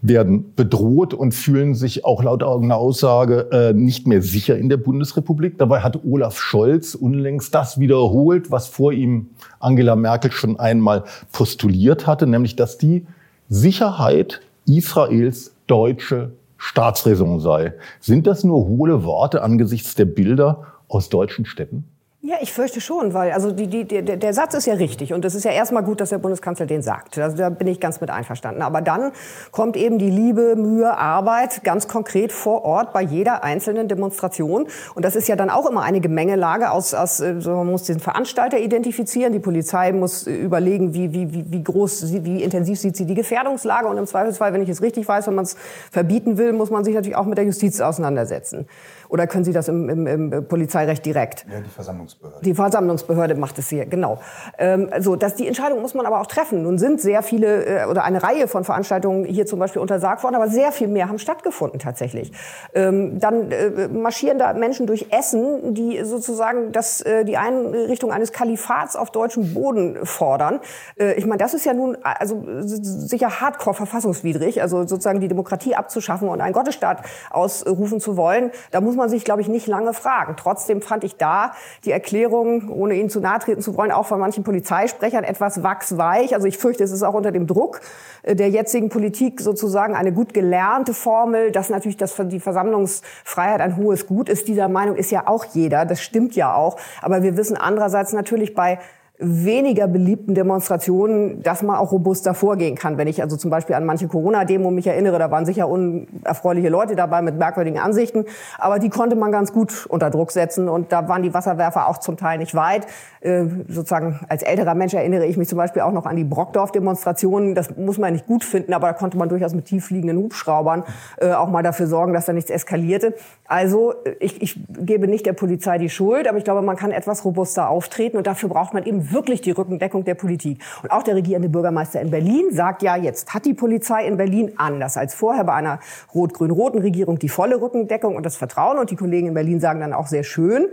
werden bedroht und fühlen sich auch laut eigener Aussage äh, nicht mehr sicher in der Bundesrepublik. Dabei hat Olaf Scholz unlängst das wiederholt, was vor ihm Angela Merkel schon einmal postuliert hatte, nämlich dass die Sicherheit Israels deutsche Staatsräson sei. Sind das nur hohle Worte angesichts der Bilder aus deutschen Städten? Ja, ich fürchte schon, weil also die, die, der, der Satz ist ja richtig und es ist ja erstmal gut, dass der Bundeskanzler den sagt. Also da bin ich ganz mit einverstanden. Aber dann kommt eben die Liebe, Mühe, Arbeit ganz konkret vor Ort bei jeder einzelnen Demonstration und das ist ja dann auch immer eine Gemengelage aus, aus äh, so man muss den Veranstalter identifizieren, die Polizei muss überlegen, wie, wie, wie, wie groß, wie intensiv sieht sie die Gefährdungslage und im Zweifelsfall, wenn ich es richtig weiß, wenn man es verbieten will, muss man sich natürlich auch mit der Justiz auseinandersetzen. Oder können Sie das im, im, im Polizeirecht direkt? Ja, die Versammlungsbehörde. Die Versammlungsbehörde macht es hier, genau. Ähm, also das, die Entscheidung muss man aber auch treffen. Nun sind sehr viele äh, oder eine Reihe von Veranstaltungen hier zum Beispiel untersagt worden, aber sehr viel mehr haben stattgefunden tatsächlich. Ähm, dann äh, marschieren da Menschen durch Essen, die sozusagen das, äh, die Einrichtung eines Kalifats auf deutschem Boden fordern. Äh, ich meine, das ist ja nun also sicher hardcore verfassungswidrig, also sozusagen die Demokratie abzuschaffen und einen Gottesstaat ausrufen zu wollen. Da muss man man sich, glaube ich, nicht lange fragen. Trotzdem fand ich da die Erklärung, ohne Ihnen zu nahe treten zu wollen, auch von manchen Polizeisprechern etwas wachsweich. Also ich fürchte, es ist auch unter dem Druck äh, der jetzigen Politik sozusagen eine gut gelernte Formel, dass natürlich das, die Versammlungsfreiheit ein hohes Gut ist. Dieser Meinung ist ja auch jeder. Das stimmt ja auch. Aber wir wissen andererseits natürlich bei weniger beliebten Demonstrationen, dass man auch robuster vorgehen kann. Wenn ich also zum Beispiel an manche Corona-Demo mich erinnere, da waren sicher unerfreuliche Leute dabei mit merkwürdigen Ansichten, aber die konnte man ganz gut unter Druck setzen und da waren die Wasserwerfer auch zum Teil nicht weit. Äh, sozusagen als älterer Mensch erinnere ich mich zum Beispiel auch noch an die Brockdorf-Demonstrationen. Das muss man nicht gut finden, aber da konnte man durchaus mit tieffliegenden Hubschraubern äh, auch mal dafür sorgen, dass da nichts eskalierte. Also ich, ich gebe nicht der Polizei die Schuld, aber ich glaube, man kann etwas robuster auftreten und dafür braucht man eben wirklich die Rückendeckung der Politik. Und auch der regierende Bürgermeister in Berlin sagt ja, jetzt hat die Polizei in Berlin anders als vorher bei einer rot-grün-roten Regierung die volle Rückendeckung und das Vertrauen. Und die Kollegen in Berlin sagen dann auch sehr schön,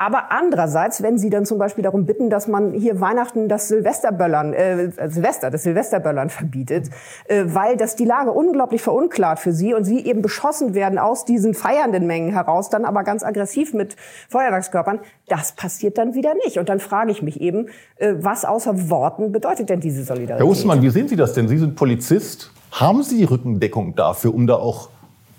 aber andererseits, wenn Sie dann zum Beispiel darum bitten, dass man hier Weihnachten das Silvesterböllern, äh, Silvester, das Silvesterböllern verbietet, äh, weil das die Lage unglaublich verunklart für Sie und Sie eben beschossen werden aus diesen feiernden Mengen heraus, dann aber ganz aggressiv mit Feuerwerkskörpern, das passiert dann wieder nicht. Und dann frage ich mich eben, äh, was außer Worten bedeutet denn diese Solidarität? Herr Ostermann, wie sehen Sie das denn? Sie sind Polizist. Haben Sie die Rückendeckung dafür, um da auch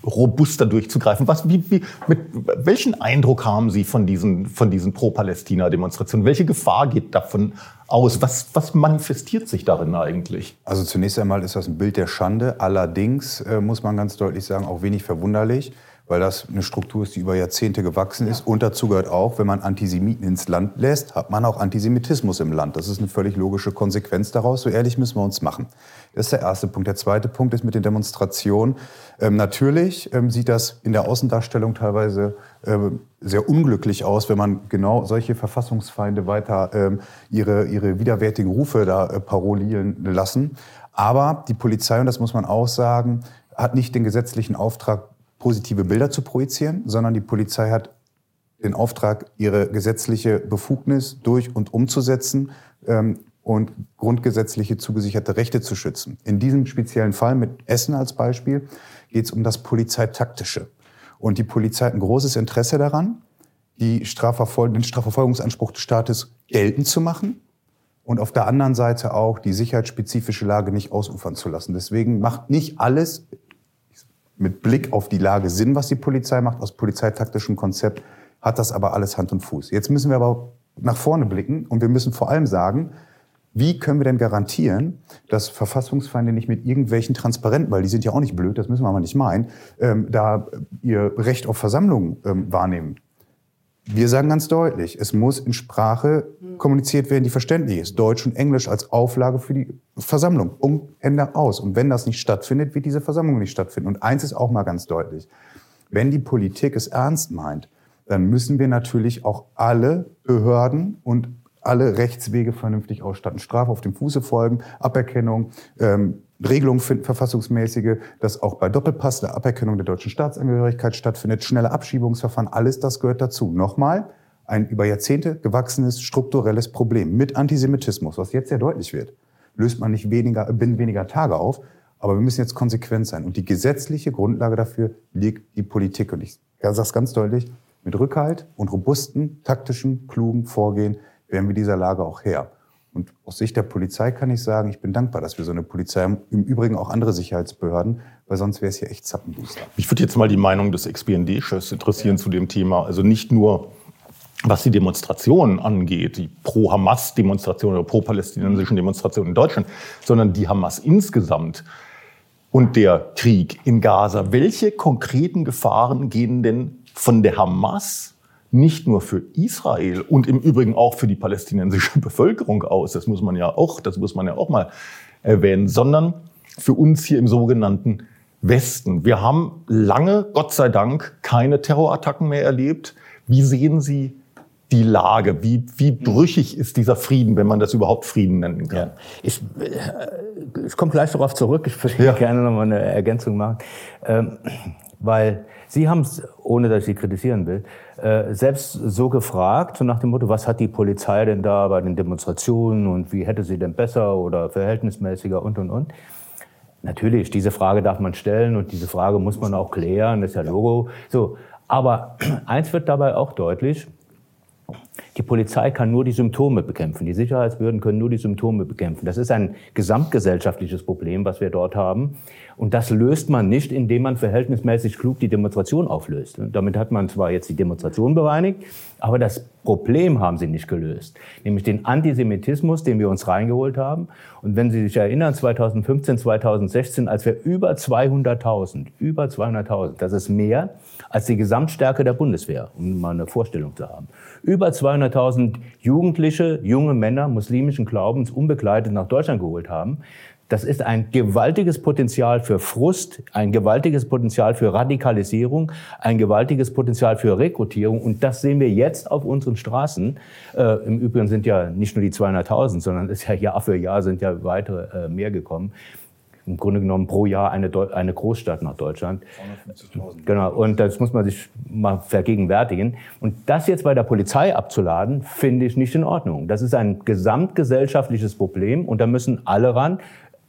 robuster durchzugreifen. Was, wie, wie, mit welchen Eindruck haben Sie von diesen, von diesen Pro-Palästina-Demonstrationen? Welche Gefahr geht davon aus? Was, was manifestiert sich darin eigentlich? Also zunächst einmal ist das ein Bild der Schande. Allerdings äh, muss man ganz deutlich sagen, auch wenig verwunderlich weil das eine Struktur ist, die über Jahrzehnte gewachsen ist. Ja. Und dazu gehört auch, wenn man Antisemiten ins Land lässt, hat man auch Antisemitismus im Land. Das ist eine völlig logische Konsequenz daraus. So ehrlich müssen wir uns machen. Das ist der erste Punkt. Der zweite Punkt ist mit den Demonstrationen. Ähm, natürlich ähm, sieht das in der Außendarstellung teilweise ähm, sehr unglücklich aus, wenn man genau solche Verfassungsfeinde weiter ähm, ihre, ihre widerwärtigen Rufe da äh, parolieren lassen. Aber die Polizei, und das muss man auch sagen, hat nicht den gesetzlichen Auftrag, positive Bilder zu projizieren, sondern die Polizei hat den Auftrag, ihre gesetzliche Befugnis durch und umzusetzen ähm, und grundgesetzliche zugesicherte Rechte zu schützen. In diesem speziellen Fall mit Essen als Beispiel geht es um das Polizeitaktische. Und die Polizei hat ein großes Interesse daran, die Strafverfol den Strafverfolgungsanspruch des Staates geltend zu machen und auf der anderen Seite auch die sicherheitsspezifische Lage nicht ausufern zu lassen. Deswegen macht nicht alles mit Blick auf die Lage Sinn, was die Polizei macht, aus polizeitaktischem Konzept, hat das aber alles Hand und Fuß. Jetzt müssen wir aber nach vorne blicken und wir müssen vor allem sagen, Wie können wir denn garantieren, dass Verfassungsfeinde nicht mit irgendwelchen Transparenten, weil die sind ja auch nicht blöd, das müssen wir aber nicht meinen, ähm, da ihr Recht auf Versammlung ähm, wahrnehmen? Wir sagen ganz deutlich, es muss in Sprache kommuniziert werden, die verständlich ist. Deutsch und Englisch als Auflage für die Versammlung. Um Ende aus. Und wenn das nicht stattfindet, wird diese Versammlung nicht stattfinden. Und eins ist auch mal ganz deutlich. Wenn die Politik es ernst meint, dann müssen wir natürlich auch alle Behörden und alle Rechtswege vernünftig ausstatten. Strafe auf dem Fuße folgen, Aberkennung, ähm, Regelungen finden, verfassungsmäßige, dass auch bei Doppelpass der Aberkennung der deutschen Staatsangehörigkeit stattfindet, schnelle Abschiebungsverfahren, alles das gehört dazu. Nochmal, ein über Jahrzehnte gewachsenes strukturelles Problem mit Antisemitismus, was jetzt sehr deutlich wird, löst man nicht weniger, binnen weniger Tage auf, aber wir müssen jetzt konsequent sein. Und die gesetzliche Grundlage dafür liegt die Politik. Und ich sage es ganz deutlich, mit Rückhalt und robusten, taktischen, klugen Vorgehen werden wir dieser Lage auch her. Und aus Sicht der Polizei kann ich sagen, ich bin dankbar, dass wir so eine Polizei haben. Im Übrigen auch andere Sicherheitsbehörden, weil sonst wäre es hier echt Zappenbooster. Mich würde jetzt mal die Meinung des Ex-BND-Chefs interessieren ja. zu dem Thema. Also nicht nur, was die Demonstrationen angeht, die Pro-Hamas-Demonstrationen oder pro-palästinensischen Demonstrationen in Deutschland, sondern die Hamas insgesamt und der Krieg in Gaza. Welche konkreten Gefahren gehen denn von der Hamas nicht nur für Israel und im Übrigen auch für die palästinensische *laughs* Bevölkerung aus, das muss man ja auch, das muss man ja auch mal erwähnen, sondern für uns hier im sogenannten Westen. Wir haben lange, Gott sei Dank, keine Terrorattacken mehr erlebt. Wie sehen Sie die Lage? Wie, wie brüchig ist dieser Frieden, wenn man das überhaupt Frieden nennen kann? Ja. Ich, äh, ich komme gleich darauf zurück. Ich würde ja. gerne noch mal eine Ergänzung machen. Ähm, weil Sie haben es, ohne dass ich Sie kritisieren will, äh, selbst so gefragt, so nach dem Motto, was hat die Polizei denn da bei den Demonstrationen und wie hätte sie denn besser oder verhältnismäßiger und, und, und. Natürlich, diese Frage darf man stellen und diese Frage muss man auch klären, das ist ja Logo. So, aber *clears throat* eins wird dabei auch deutlich, die Polizei kann nur die Symptome bekämpfen. Die Sicherheitsbehörden können nur die Symptome bekämpfen. Das ist ein gesamtgesellschaftliches Problem, was wir dort haben. Und das löst man nicht, indem man verhältnismäßig klug die Demonstration auflöst. Und damit hat man zwar jetzt die Demonstration bereinigt, aber das Problem haben sie nicht gelöst. Nämlich den Antisemitismus, den wir uns reingeholt haben. Und wenn Sie sich erinnern, 2015, 2016, als wir über 200.000, über 200.000, das ist mehr als die Gesamtstärke der Bundeswehr, um mal eine Vorstellung zu haben. Über 200.000 Jugendliche, junge Männer muslimischen Glaubens unbegleitet nach Deutschland geholt haben. Das ist ein gewaltiges Potenzial für Frust, ein gewaltiges Potenzial für Radikalisierung, ein gewaltiges Potenzial für Rekrutierung. Und das sehen wir jetzt auf unseren Straßen. Äh, Im Übrigen sind ja nicht nur die 200.000, sondern ist ja Jahr für Jahr sind ja weitere äh, mehr gekommen im Grunde genommen pro Jahr eine, eine Großstadt nach Deutschland. 250.000. Genau, und das muss man sich mal vergegenwärtigen. Und das jetzt bei der Polizei abzuladen, finde ich nicht in Ordnung. Das ist ein gesamtgesellschaftliches Problem und da müssen alle ran.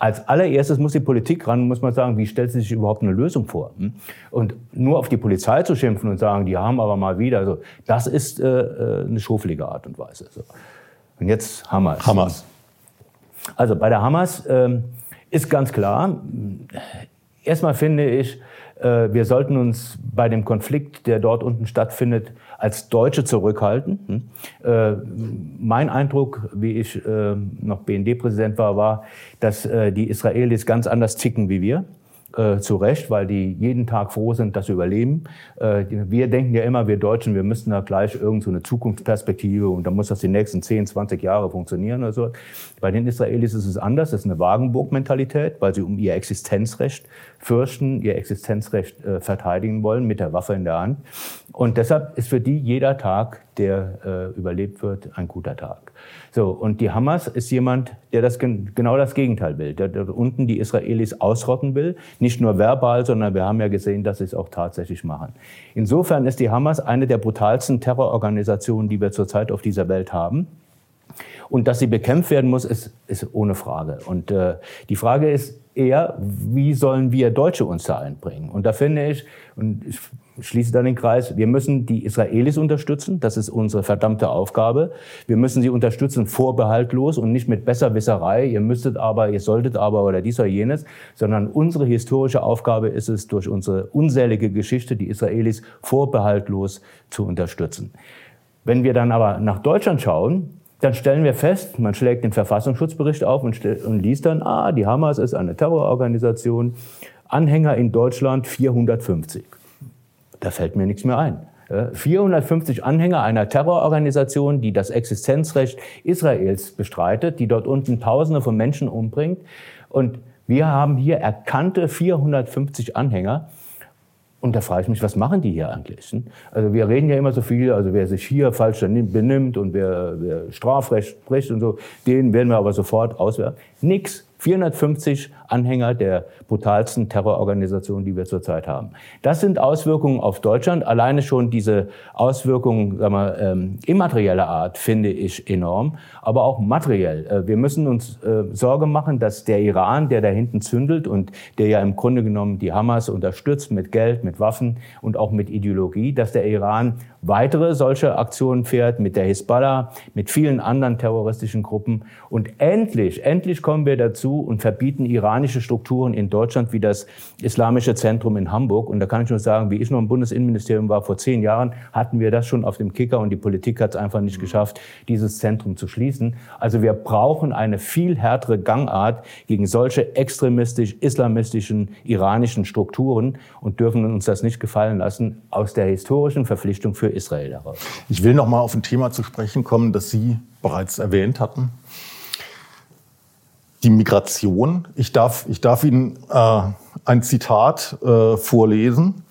Als allererstes muss die Politik ran, muss man sagen, wie stellt sie sich überhaupt eine Lösung vor? Hm? Und nur auf die Polizei zu schimpfen und sagen, die haben aber mal wieder, also, das ist äh, äh eine schoflige Art und Weise. So. Und jetzt Hamas. Hamas. Also bei der Hamas ähm, ist ganz klar. Erstmal finde ich, äh, wir sollten uns bei dem Konflikt, der dort unten stattfindet, als Deutsche zurückhalten. Hm? Äh, mein Eindruck, wie ich äh, noch BND-Präsident war, war, dass die Israelis ganz anders ticken wie wir äh, zu Recht, weil die jeden Tag froh sind, dass sie überleben. Äh, wir denken ja immer, wir Deutschen, wir müssten da gleich irgend so eine Zukunftsperspektive und dann muss das die nächsten 10, 20 Jahre funktionieren oder so. Bei den Israelis ist es anders, das ist eine Wagenburg-Mentalität, weil sie um ihr Existenzrecht fürchten, ihr Existenzrecht äh, verteidigen wollen mit der Waffe in der Hand. Und deshalb ist für die jeder Tag, der äh, überlebt wird, ein guter Tag. So, und die Hamas ist jemand, der das genau das Gegenteil will, der, der unten die Israelis ausrotten will, nicht nur verbal, sondern wir haben ja gesehen, dass sie es auch tatsächlich machen. Insofern ist die Hamas eine der brutalsten Terrororganisationen, die wir zurzeit auf dieser Welt haben. Und dass sie bekämpft werden muss, ist, ist ohne Frage. Und äh, die Frage ist eher, wie sollen wir Deutsche uns da einbringen? Und da finde ich, und ich schließe dann den Kreis, wir müssen die Israelis unterstützen, das ist unsere verdammte Aufgabe. Wir müssen sie unterstützen vorbehaltlos und nicht mit Besserwisserei, ihr müsstet aber, ihr solltet aber oder dies oder jenes, sondern unsere historische Aufgabe ist es, durch unsere unzählige Geschichte die Israelis vorbehaltlos zu unterstützen. Wenn wir dann aber nach Deutschland schauen, dann stellen wir fest, man schlägt den Verfassungsschutzbericht auf und, und liest dann, ah, die Hamas ist eine Terrororganisation, Anhänger in Deutschland 450. Da fällt mir nichts mehr ein. 450 Anhänger einer Terrororganisation, die das Existenzrecht Israels bestreitet, die dort unten Tausende von Menschen umbringt. Und wir haben hier erkannte 450 Anhänger. Und da frage ich mich, was machen die hier eigentlich? Hm? Also wir reden ja immer so viel, also wer sich hier falsch benimmt und wer, wer Strafrecht spricht und so, den werden wir aber sofort auswerfen. Nix. 450 Anhänger der brutalsten Terrororganisation, die wir zurzeit haben. Das sind Auswirkungen auf Deutschland. Alleine schon diese Auswirkungen sagen wir, ähm, immaterieller Art finde ich enorm, aber auch materiell. Äh, wir müssen uns äh, Sorge machen, dass der Iran, der da hinten zündelt und der ja im Grunde genommen die Hamas unterstützt mit Geld, mit Waffen und auch mit Ideologie, dass der Iran weitere solche Aktionen fährt mit der Hisbollah, mit vielen anderen terroristischen Gruppen. Und endlich, endlich kommen wir dazu und verbieten iranische Strukturen in Deutschland wie das Islamische Zentrum in Hamburg. Und da kann ich nur sagen, wie ich noch im Bundesinnenministerium war, vor zehn Jahren hatten wir das schon auf dem Kicker und die Politik hat es einfach nicht geschafft, dieses Zentrum zu schließen. Also wir brauchen eine viel härtere Gangart gegen solche extremistisch-islamistischen iranischen Strukturen und dürfen uns das nicht gefallen lassen aus der historischen Verpflichtung für Israel daraus. Ich will noch mal auf ein Thema zu sprechen kommen, das Sie bereits erwähnt hatten. Die Migration. Ich darf, ich darf Ihnen äh, ein Zitat äh, vorlesen.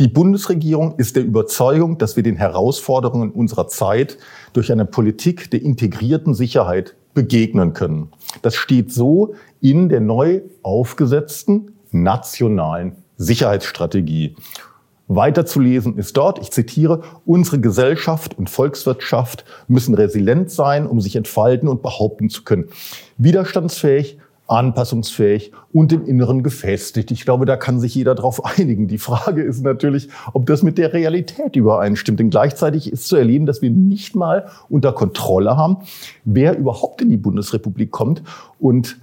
Die Bundesregierung ist der Überzeugung, dass wir den Herausforderungen unserer Zeit durch eine Politik der integrierten Sicherheit begegnen können. Das steht so in der neu aufgesetzten nationalen Sicherheitsstrategie. Weiterzulesen ist dort, ich zitiere, unsere Gesellschaft und Volkswirtschaft müssen resilient sein, um sich entfalten und behaupten zu können. Widerstandsfähig, anpassungsfähig und im Inneren gefestigt. Ich glaube, da kann sich jeder darauf *laughs* einigen. Die Frage ist natürlich, ob das mit der Realität übereinstimmt. Denn gleichzeitig ist zu erleben, dass wir nicht mal unter Kontrolle haben, wer überhaupt in die Bundesrepublik kommt. Und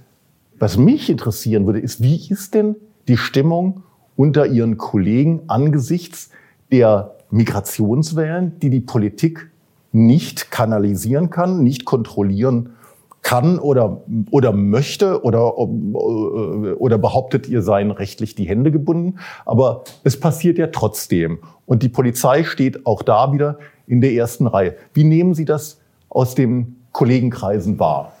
was mich interessieren würde, ist, wie ist denn die Stimmung unter ihren Kollegen angesichts der Migrationswellen, die die Politik nicht kanalisieren kann, nicht kontrollieren kann oder, oder möchte oder, äh, oder behauptet, ihr seien rechtlich die Hände gebunden. Aber es passiert ja trotzdem. Und die Polizei steht auch da wieder in der ersten Reihe. Wie nehmen Sie das aus den Kollegenkreisen wahr?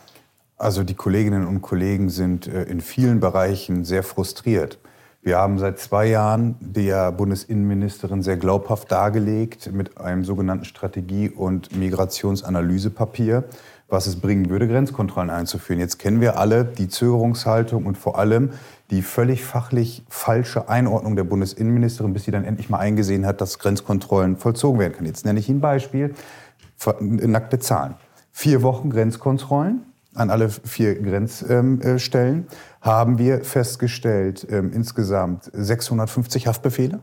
Also die Kolleginnen und Kollegen sind äh, in vielen Bereichen sehr frustriert. Wir haben seit zwei Jahren der Bundesinnenministerin sehr glaubhaft dargelegt mit einem sogenannten Strategie- und Migrationsanalysepapier, was es bringen würde, Grenzkontrollen einzuführen. Jetzt kennen wir alle die Zögerungshaltung und vor allem die völlig fachlich falsche Einordnung der Bundesinnenministerin, bis sie dann endlich mal eingesehen hat, dass Grenzkontrollen vollzogen werden können. Jetzt nenne ich Ihnen ein Beispiel, nackte Zahlen. Vier Wochen Grenzkontrollen an alle vier Grenzstellen haben wir festgestellt ähm, insgesamt 650 Haftbefehle.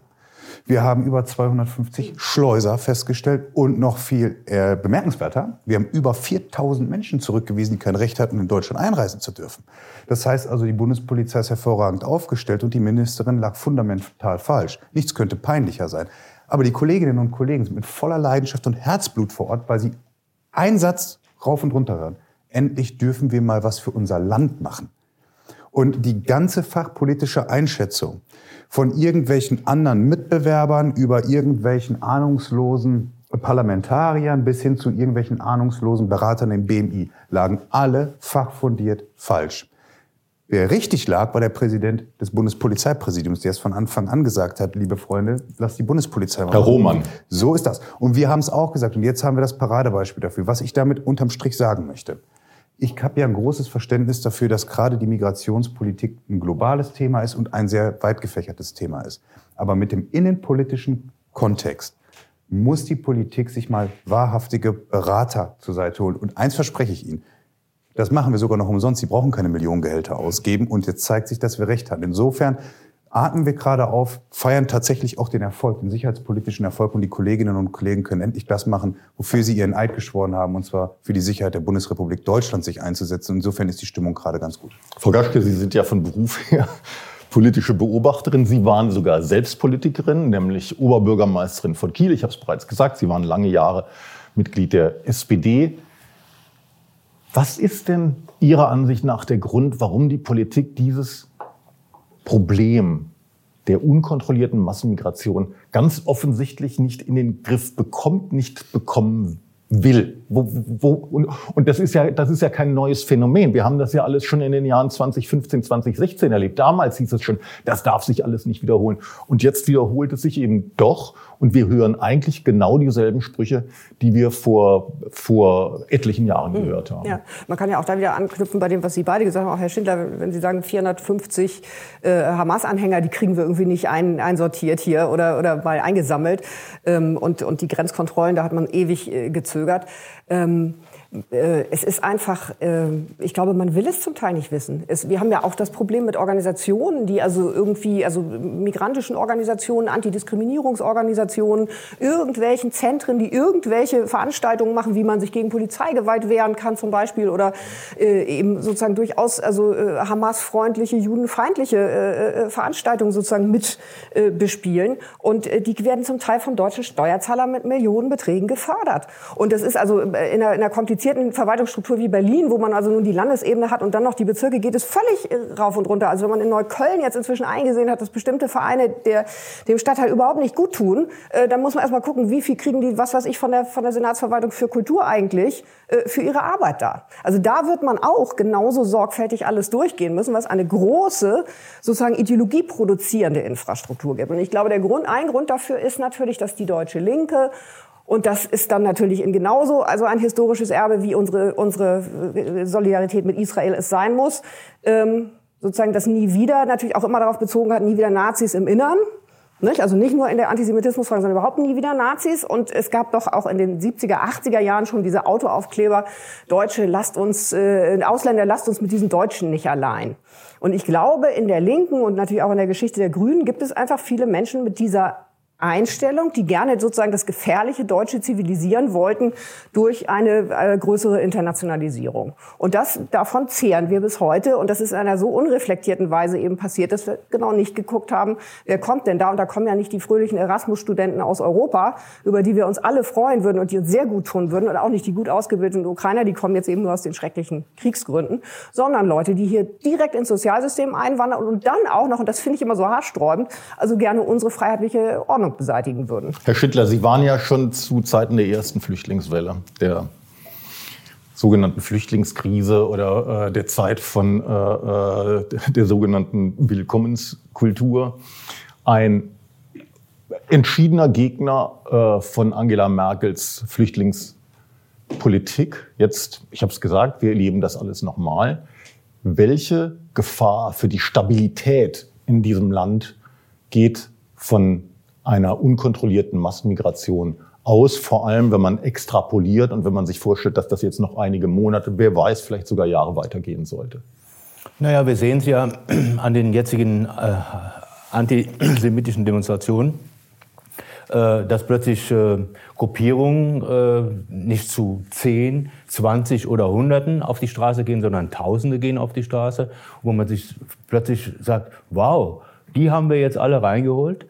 Wir haben über 250 Schleuser festgestellt und noch viel äh, bemerkenswerter, wir haben über 4000 Menschen zurückgewiesen, die kein Recht hatten, in Deutschland einreisen zu dürfen. Das heißt also, die Bundespolizei ist hervorragend aufgestellt und die Ministerin lag fundamental falsch. Nichts könnte peinlicher sein. Aber die Kolleginnen und Kollegen sind mit voller Leidenschaft und Herzblut vor Ort, weil sie einen Satz rauf und runter hören. Endlich dürfen wir mal was für unser Land machen. Und die ganze fachpolitische Einschätzung von irgendwelchen anderen Mitbewerbern über irgendwelchen ahnungslosen Parlamentariern bis hin zu irgendwelchen ahnungslosen Beratern im BMI lagen alle fachfundiert falsch. Wer richtig lag, war der Präsident des Bundespolizeipräsidiums, der es von Anfang an gesagt hat, liebe Freunde, lasst die Bundespolizei machen. Herr Roman. So ist das. Und wir haben es auch gesagt. Und jetzt haben wir das Paradebeispiel dafür. Was ich damit unterm Strich sagen möchte. Ich habe ja ein großes Verständnis dafür, dass gerade die Migrationspolitik ein globales Thema ist und ein sehr weit gefächertes Thema ist. Aber mit dem innenpolitischen Kontext muss die Politik sich mal wahrhaftige Berater zur Seite holen. Und eins verspreche ich Ihnen, das machen wir sogar noch umsonst. Sie brauchen keine Millionengehälter ausgeben. Und jetzt zeigt sich, dass wir recht haben. Insofern atmen wir gerade auf, feiern tatsächlich auch den Erfolg, den sicherheitspolitischen Erfolg und die Kolleginnen und Kollegen können endlich das machen, wofür sie ihren Eid geschworen haben, und zwar für die Sicherheit der Bundesrepublik Deutschland sich einzusetzen. Insofern ist die Stimmung gerade ganz gut. Frau Gaschke, Sie sind ja von Beruf her politische Beobachterin. Sie waren sogar selbst Politikerin, nämlich Oberbürgermeisterin von Kiel. Ich habe es bereits gesagt, Sie waren lange Jahre Mitglied der SPD. Was ist denn Ihrer Ansicht nach der Grund, warum die Politik dieses Problem der unkontrollierten Massenmigration ganz offensichtlich nicht in den Griff bekommt, nicht bekommen will. Wo, wo, und, und das ist ja, das ist ja kein neues Phänomen. Wir haben das ja alles schon in den Jahren 2015, 2016 erlebt. Damals hieß es schon, das darf sich alles nicht wiederholen. Und jetzt wiederholt es sich eben doch. Und wir hören eigentlich genau dieselben Sprüche, die wir vor, vor etlichen Jahren hm. gehört haben. Ja, man kann ja auch da wieder anknüpfen bei dem, was Sie beide gesagt haben, auch Herr Schindler, wenn Sie sagen 450 äh, Hamas-Anhänger, die kriegen wir irgendwie nicht ein, einsortiert hier oder, oder mal eingesammelt. Ähm, und, und die Grenzkontrollen, da hat man ewig äh, gezögert. Ähm, äh, es ist einfach, äh, ich glaube, man will es zum Teil nicht wissen. Es, wir haben ja auch das Problem mit Organisationen, die also irgendwie, also migrantischen Organisationen, Antidiskriminierungsorganisationen, irgendwelchen Zentren, die irgendwelche Veranstaltungen machen, wie man sich gegen Polizeigewalt wehren kann zum Beispiel oder äh, eben sozusagen durchaus also äh, Hamas-freundliche, judenfeindliche äh, äh Veranstaltungen sozusagen mit äh, bespielen. Und äh, die werden zum Teil von deutschen Steuerzahlern mit Millionenbeträgen gefördert. Und das ist also in einer, in einer komplizierten komplizierten Verwaltungsstruktur wie Berlin, wo man also nun die Landesebene hat und dann noch die Bezirke, geht es völlig äh, rauf und runter. Also wenn man in Neukölln jetzt inzwischen eingesehen hat, dass bestimmte Vereine der, dem Stadtteil überhaupt nicht gut tun, äh, dann muss man erstmal gucken, wie viel kriegen die, was weiß ich, von der, von der Senatsverwaltung für Kultur eigentlich äh, für ihre Arbeit da. Also da wird man auch genauso sorgfältig alles durchgehen müssen, was eine große, sozusagen ideologieproduzierende Infrastruktur gibt. Und ich glaube, der Grund, ein Grund dafür ist natürlich, dass die deutsche Linke und das ist dann natürlich in genauso, also ein historisches Erbe, wie unsere, unsere äh, Solidarität mit Israel es sein muss. Ähm, sozusagen das nie wieder, natürlich auch immer darauf bezogen hat, nie wieder Nazis im Innern. Nicht? Also nicht nur in der Antisemitismusfrage, sondern überhaupt nie wieder Nazis. Und es gab doch auch in den 70er, 80er Jahren schon diese Autoaufkleber, Deutsche, lasst uns, äh, Ausländer, lasst uns mit diesen Deutschen nicht allein. Und ich glaube, in der Linken und natürlich auch in der Geschichte der Grünen gibt es einfach viele Menschen mit dieser Einstellung, die gerne sozusagen das gefährliche Deutsche zivilisieren wollten durch eine äh, größere Internationalisierung. Und das, davon zehren wir bis heute. Und das ist in einer so unreflektierten Weise eben passiert, dass wir genau nicht geguckt haben, wer kommt denn da? Und da kommen ja nicht die fröhlichen Erasmus-Studenten aus Europa, über die wir uns alle freuen würden und die uns sehr gut tun würden. Und auch nicht die gut ausgebildeten Ukrainer, die kommen jetzt eben nur aus den schrecklichen Kriegsgründen, sondern Leute, die hier direkt ins Sozialsystem einwandern und dann auch noch, und das finde ich immer so haarsträubend, also gerne unsere freiheitliche Ordnung beseitigen würden. Herr Schindler, Sie waren ja schon zu Zeiten der ersten Flüchtlingswelle, der sogenannten Flüchtlingskrise oder äh, der Zeit von äh, äh der sogenannten Willkommenskultur ein entschiedener Gegner äh, von Angela Merkels Flüchtlingspolitik. Jetzt, ich habe es gesagt, wir erleben das alles nochmal. Welche Gefahr für die Stabilität in diesem Land geht von einer unkontrollierten Massenmigration aus, vor allem wenn man extrapoliert und wenn man sich vorstellt, dass das jetzt noch einige Monate, wer weiß, vielleicht sogar Jahre weitergehen sollte. Naja, wir sehen es ja an den jetzigen äh, antisemitischen Demonstrationen, äh, dass plötzlich äh, Gruppierungen äh, nicht zu 10, 20 oder Hunderten auf die Straße gehen, sondern Tausende gehen auf die Straße, wo man sich plötzlich sagt, wow, die haben wir jetzt alle reingeholt.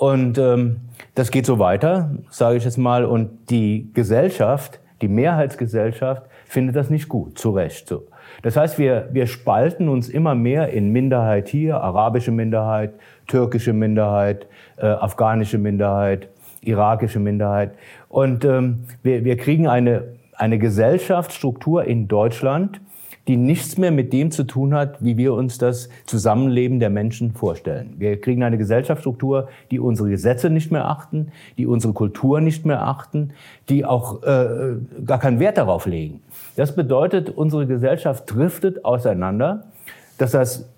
Und ähm, das geht so weiter, sage ich jetzt mal. Und die Gesellschaft, die Mehrheitsgesellschaft, findet das nicht gut, zu Recht. So. Das heißt, wir, wir spalten uns immer mehr in Minderheit hier, arabische Minderheit, türkische Minderheit, äh, afghanische Minderheit, irakische Minderheit. Und ähm, wir, wir kriegen eine, eine Gesellschaftsstruktur in Deutschland, die nichts mehr mit dem zu tun hat, wie wir uns das Zusammenleben der Menschen vorstellen. Wir kriegen eine Gesellschaftsstruktur, die unsere Gesetze nicht mehr achten, die unsere Kultur nicht mehr achten, die auch äh, gar keinen Wert darauf legen. Das bedeutet, unsere Gesellschaft driftet auseinander, dass das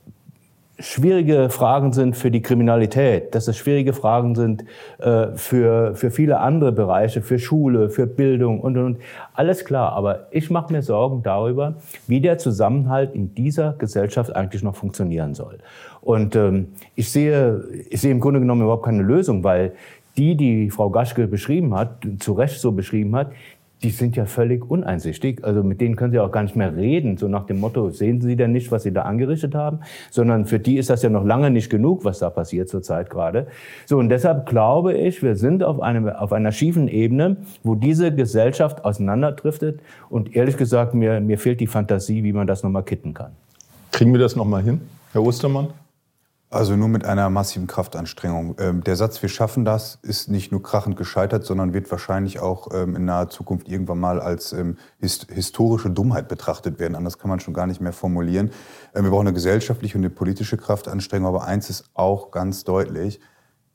schwierige Fragen sind für die Kriminalität, dass es schwierige Fragen sind äh, für, für viele andere Bereiche, für Schule, für Bildung und, und. Alles klar, aber ich mache mir Sorgen darüber, wie der Zusammenhalt in dieser Gesellschaft eigentlich noch funktionieren soll. Und ähm, ich, sehe, ich sehe im Grunde genommen überhaupt keine Lösung, weil die, die Frau Gaschke beschrieben hat, zu Recht so beschrieben hat, die sind ja völlig uneinsichtig. Also mit denen können Sie auch gar nicht mehr reden, so nach dem Motto, sehen Sie denn nicht, was Sie da angerichtet haben? Sondern für die ist das ja noch lange nicht genug, was da passiert zurzeit gerade. So, und deshalb glaube ich, wir sind auf, einem, auf einer schiefen Ebene, wo diese Gesellschaft auseinanderdriftet. Und ehrlich gesagt, mir, mir fehlt die Fantasie, wie man das nochmal kitten kann. Kriegen wir das nochmal hin, Herr Ostermann? Also nur mit einer massiven Kraftanstrengung. Ähm, der Satz, wir schaffen das, ist nicht nur krachend gescheitert, sondern wird wahrscheinlich auch ähm, in naher Zukunft irgendwann mal als ähm, historische Dummheit betrachtet werden. Anders kann man schon gar nicht mehr formulieren. Wir brauchen eine gesellschaftliche und eine politische Kraftanstrengung. Aber eins ist auch ganz deutlich,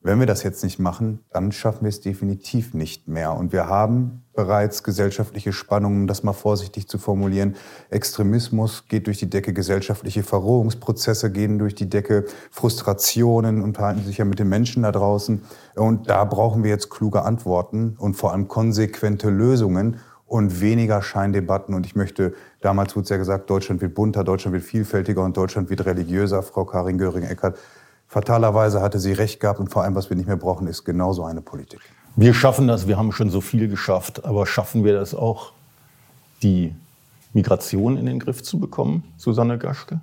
wenn wir das jetzt nicht machen, dann schaffen wir es definitiv nicht mehr. Und wir haben bereits gesellschaftliche Spannungen, um das mal vorsichtig zu formulieren. Extremismus geht durch die Decke, gesellschaftliche Verrohungsprozesse gehen durch die Decke, Frustrationen unterhalten sich ja mit den Menschen da draußen. Und da brauchen wir jetzt kluge Antworten und vor allem konsequente Lösungen und weniger Scheindebatten. Und ich möchte, damals wurde es ja gesagt, Deutschland wird bunter, Deutschland wird vielfältiger und Deutschland wird religiöser. Frau Karin Göring-Eckardt Fatalerweise hatte sie recht gehabt und vor allem, was wir nicht mehr brauchen, ist genau so eine Politik. Wir schaffen das, wir haben schon so viel geschafft, aber schaffen wir das auch, die Migration in den Griff zu bekommen, Susanne Gaschke?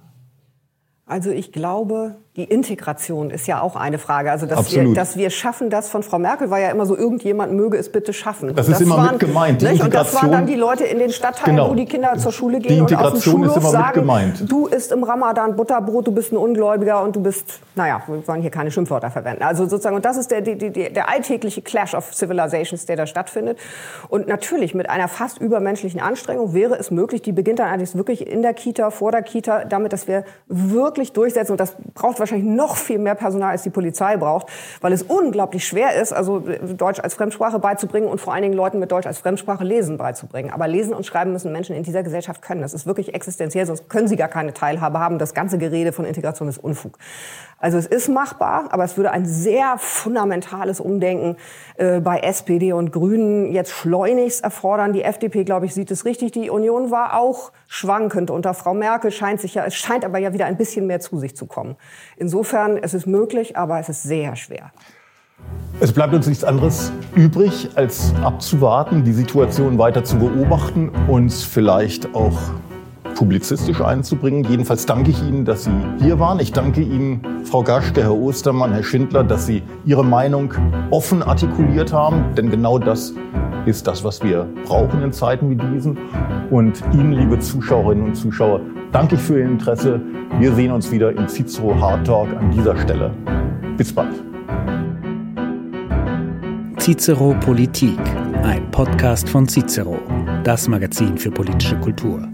Also ich glaube, die Integration ist ja auch eine Frage. Also dass wir, dass wir schaffen das von Frau Merkel war ja immer so, irgendjemand möge es bitte schaffen. Das ist das immer waren, mit gemeint. Die nicht? Und das waren dann die Leute in den Stadtteilen, genau. wo die Kinder zur Schule gehen und auf dem Schulhof sagen, gemeint. du isst im Ramadan Butterbrot, du bist ein Ungläubiger und du bist, naja, wir wollen hier keine Schimpfwörter verwenden. Also sozusagen, und das ist der, die, die, der alltägliche Clash of Civilizations, der da stattfindet. Und natürlich mit einer fast übermenschlichen Anstrengung wäre es möglich, die beginnt dann eigentlich wirklich in der Kita, vor der Kita, damit, dass wir wirklich durchsetzen, und das braucht wahrscheinlich noch viel mehr Personal als die Polizei braucht, weil es unglaublich schwer ist, also Deutsch als Fremdsprache beizubringen und vor allen Dingen Leuten mit Deutsch als Fremdsprache Lesen beizubringen. Aber Lesen und Schreiben müssen Menschen in dieser Gesellschaft können. Das ist wirklich existenziell, sonst können sie gar keine Teilhabe haben. Das ganze Gerede von Integration ist Unfug. Also es ist machbar, aber es würde ein sehr fundamentales Umdenken äh, bei SPD und Grünen jetzt schleunigst erfordern. Die FDP, glaube ich, sieht es richtig. Die Union war auch schwankend unter Frau Merkel, scheint sich ja, es scheint aber ja wieder ein bisschen mehr zu sich zu kommen. Insofern, es ist möglich, aber es ist sehr schwer. Es bleibt uns nichts anderes übrig, als abzuwarten, die Situation weiter zu beobachten, uns vielleicht auch publizistisch einzubringen. Jedenfalls danke ich Ihnen, dass Sie hier waren. Ich danke Ihnen, Frau Gaschke, Herr Ostermann, Herr Schindler, dass Sie Ihre Meinung offen artikuliert haben. Denn genau das ist das, was wir brauchen in Zeiten wie diesen. Und Ihnen, liebe Zuschauerinnen und Zuschauer, danke ich für Ihr Interesse. Wir sehen uns wieder im Cicero Hard Talk an dieser Stelle. Bis bald. Cicero Politik, ein Podcast von Cicero, das Magazin für politische Kultur.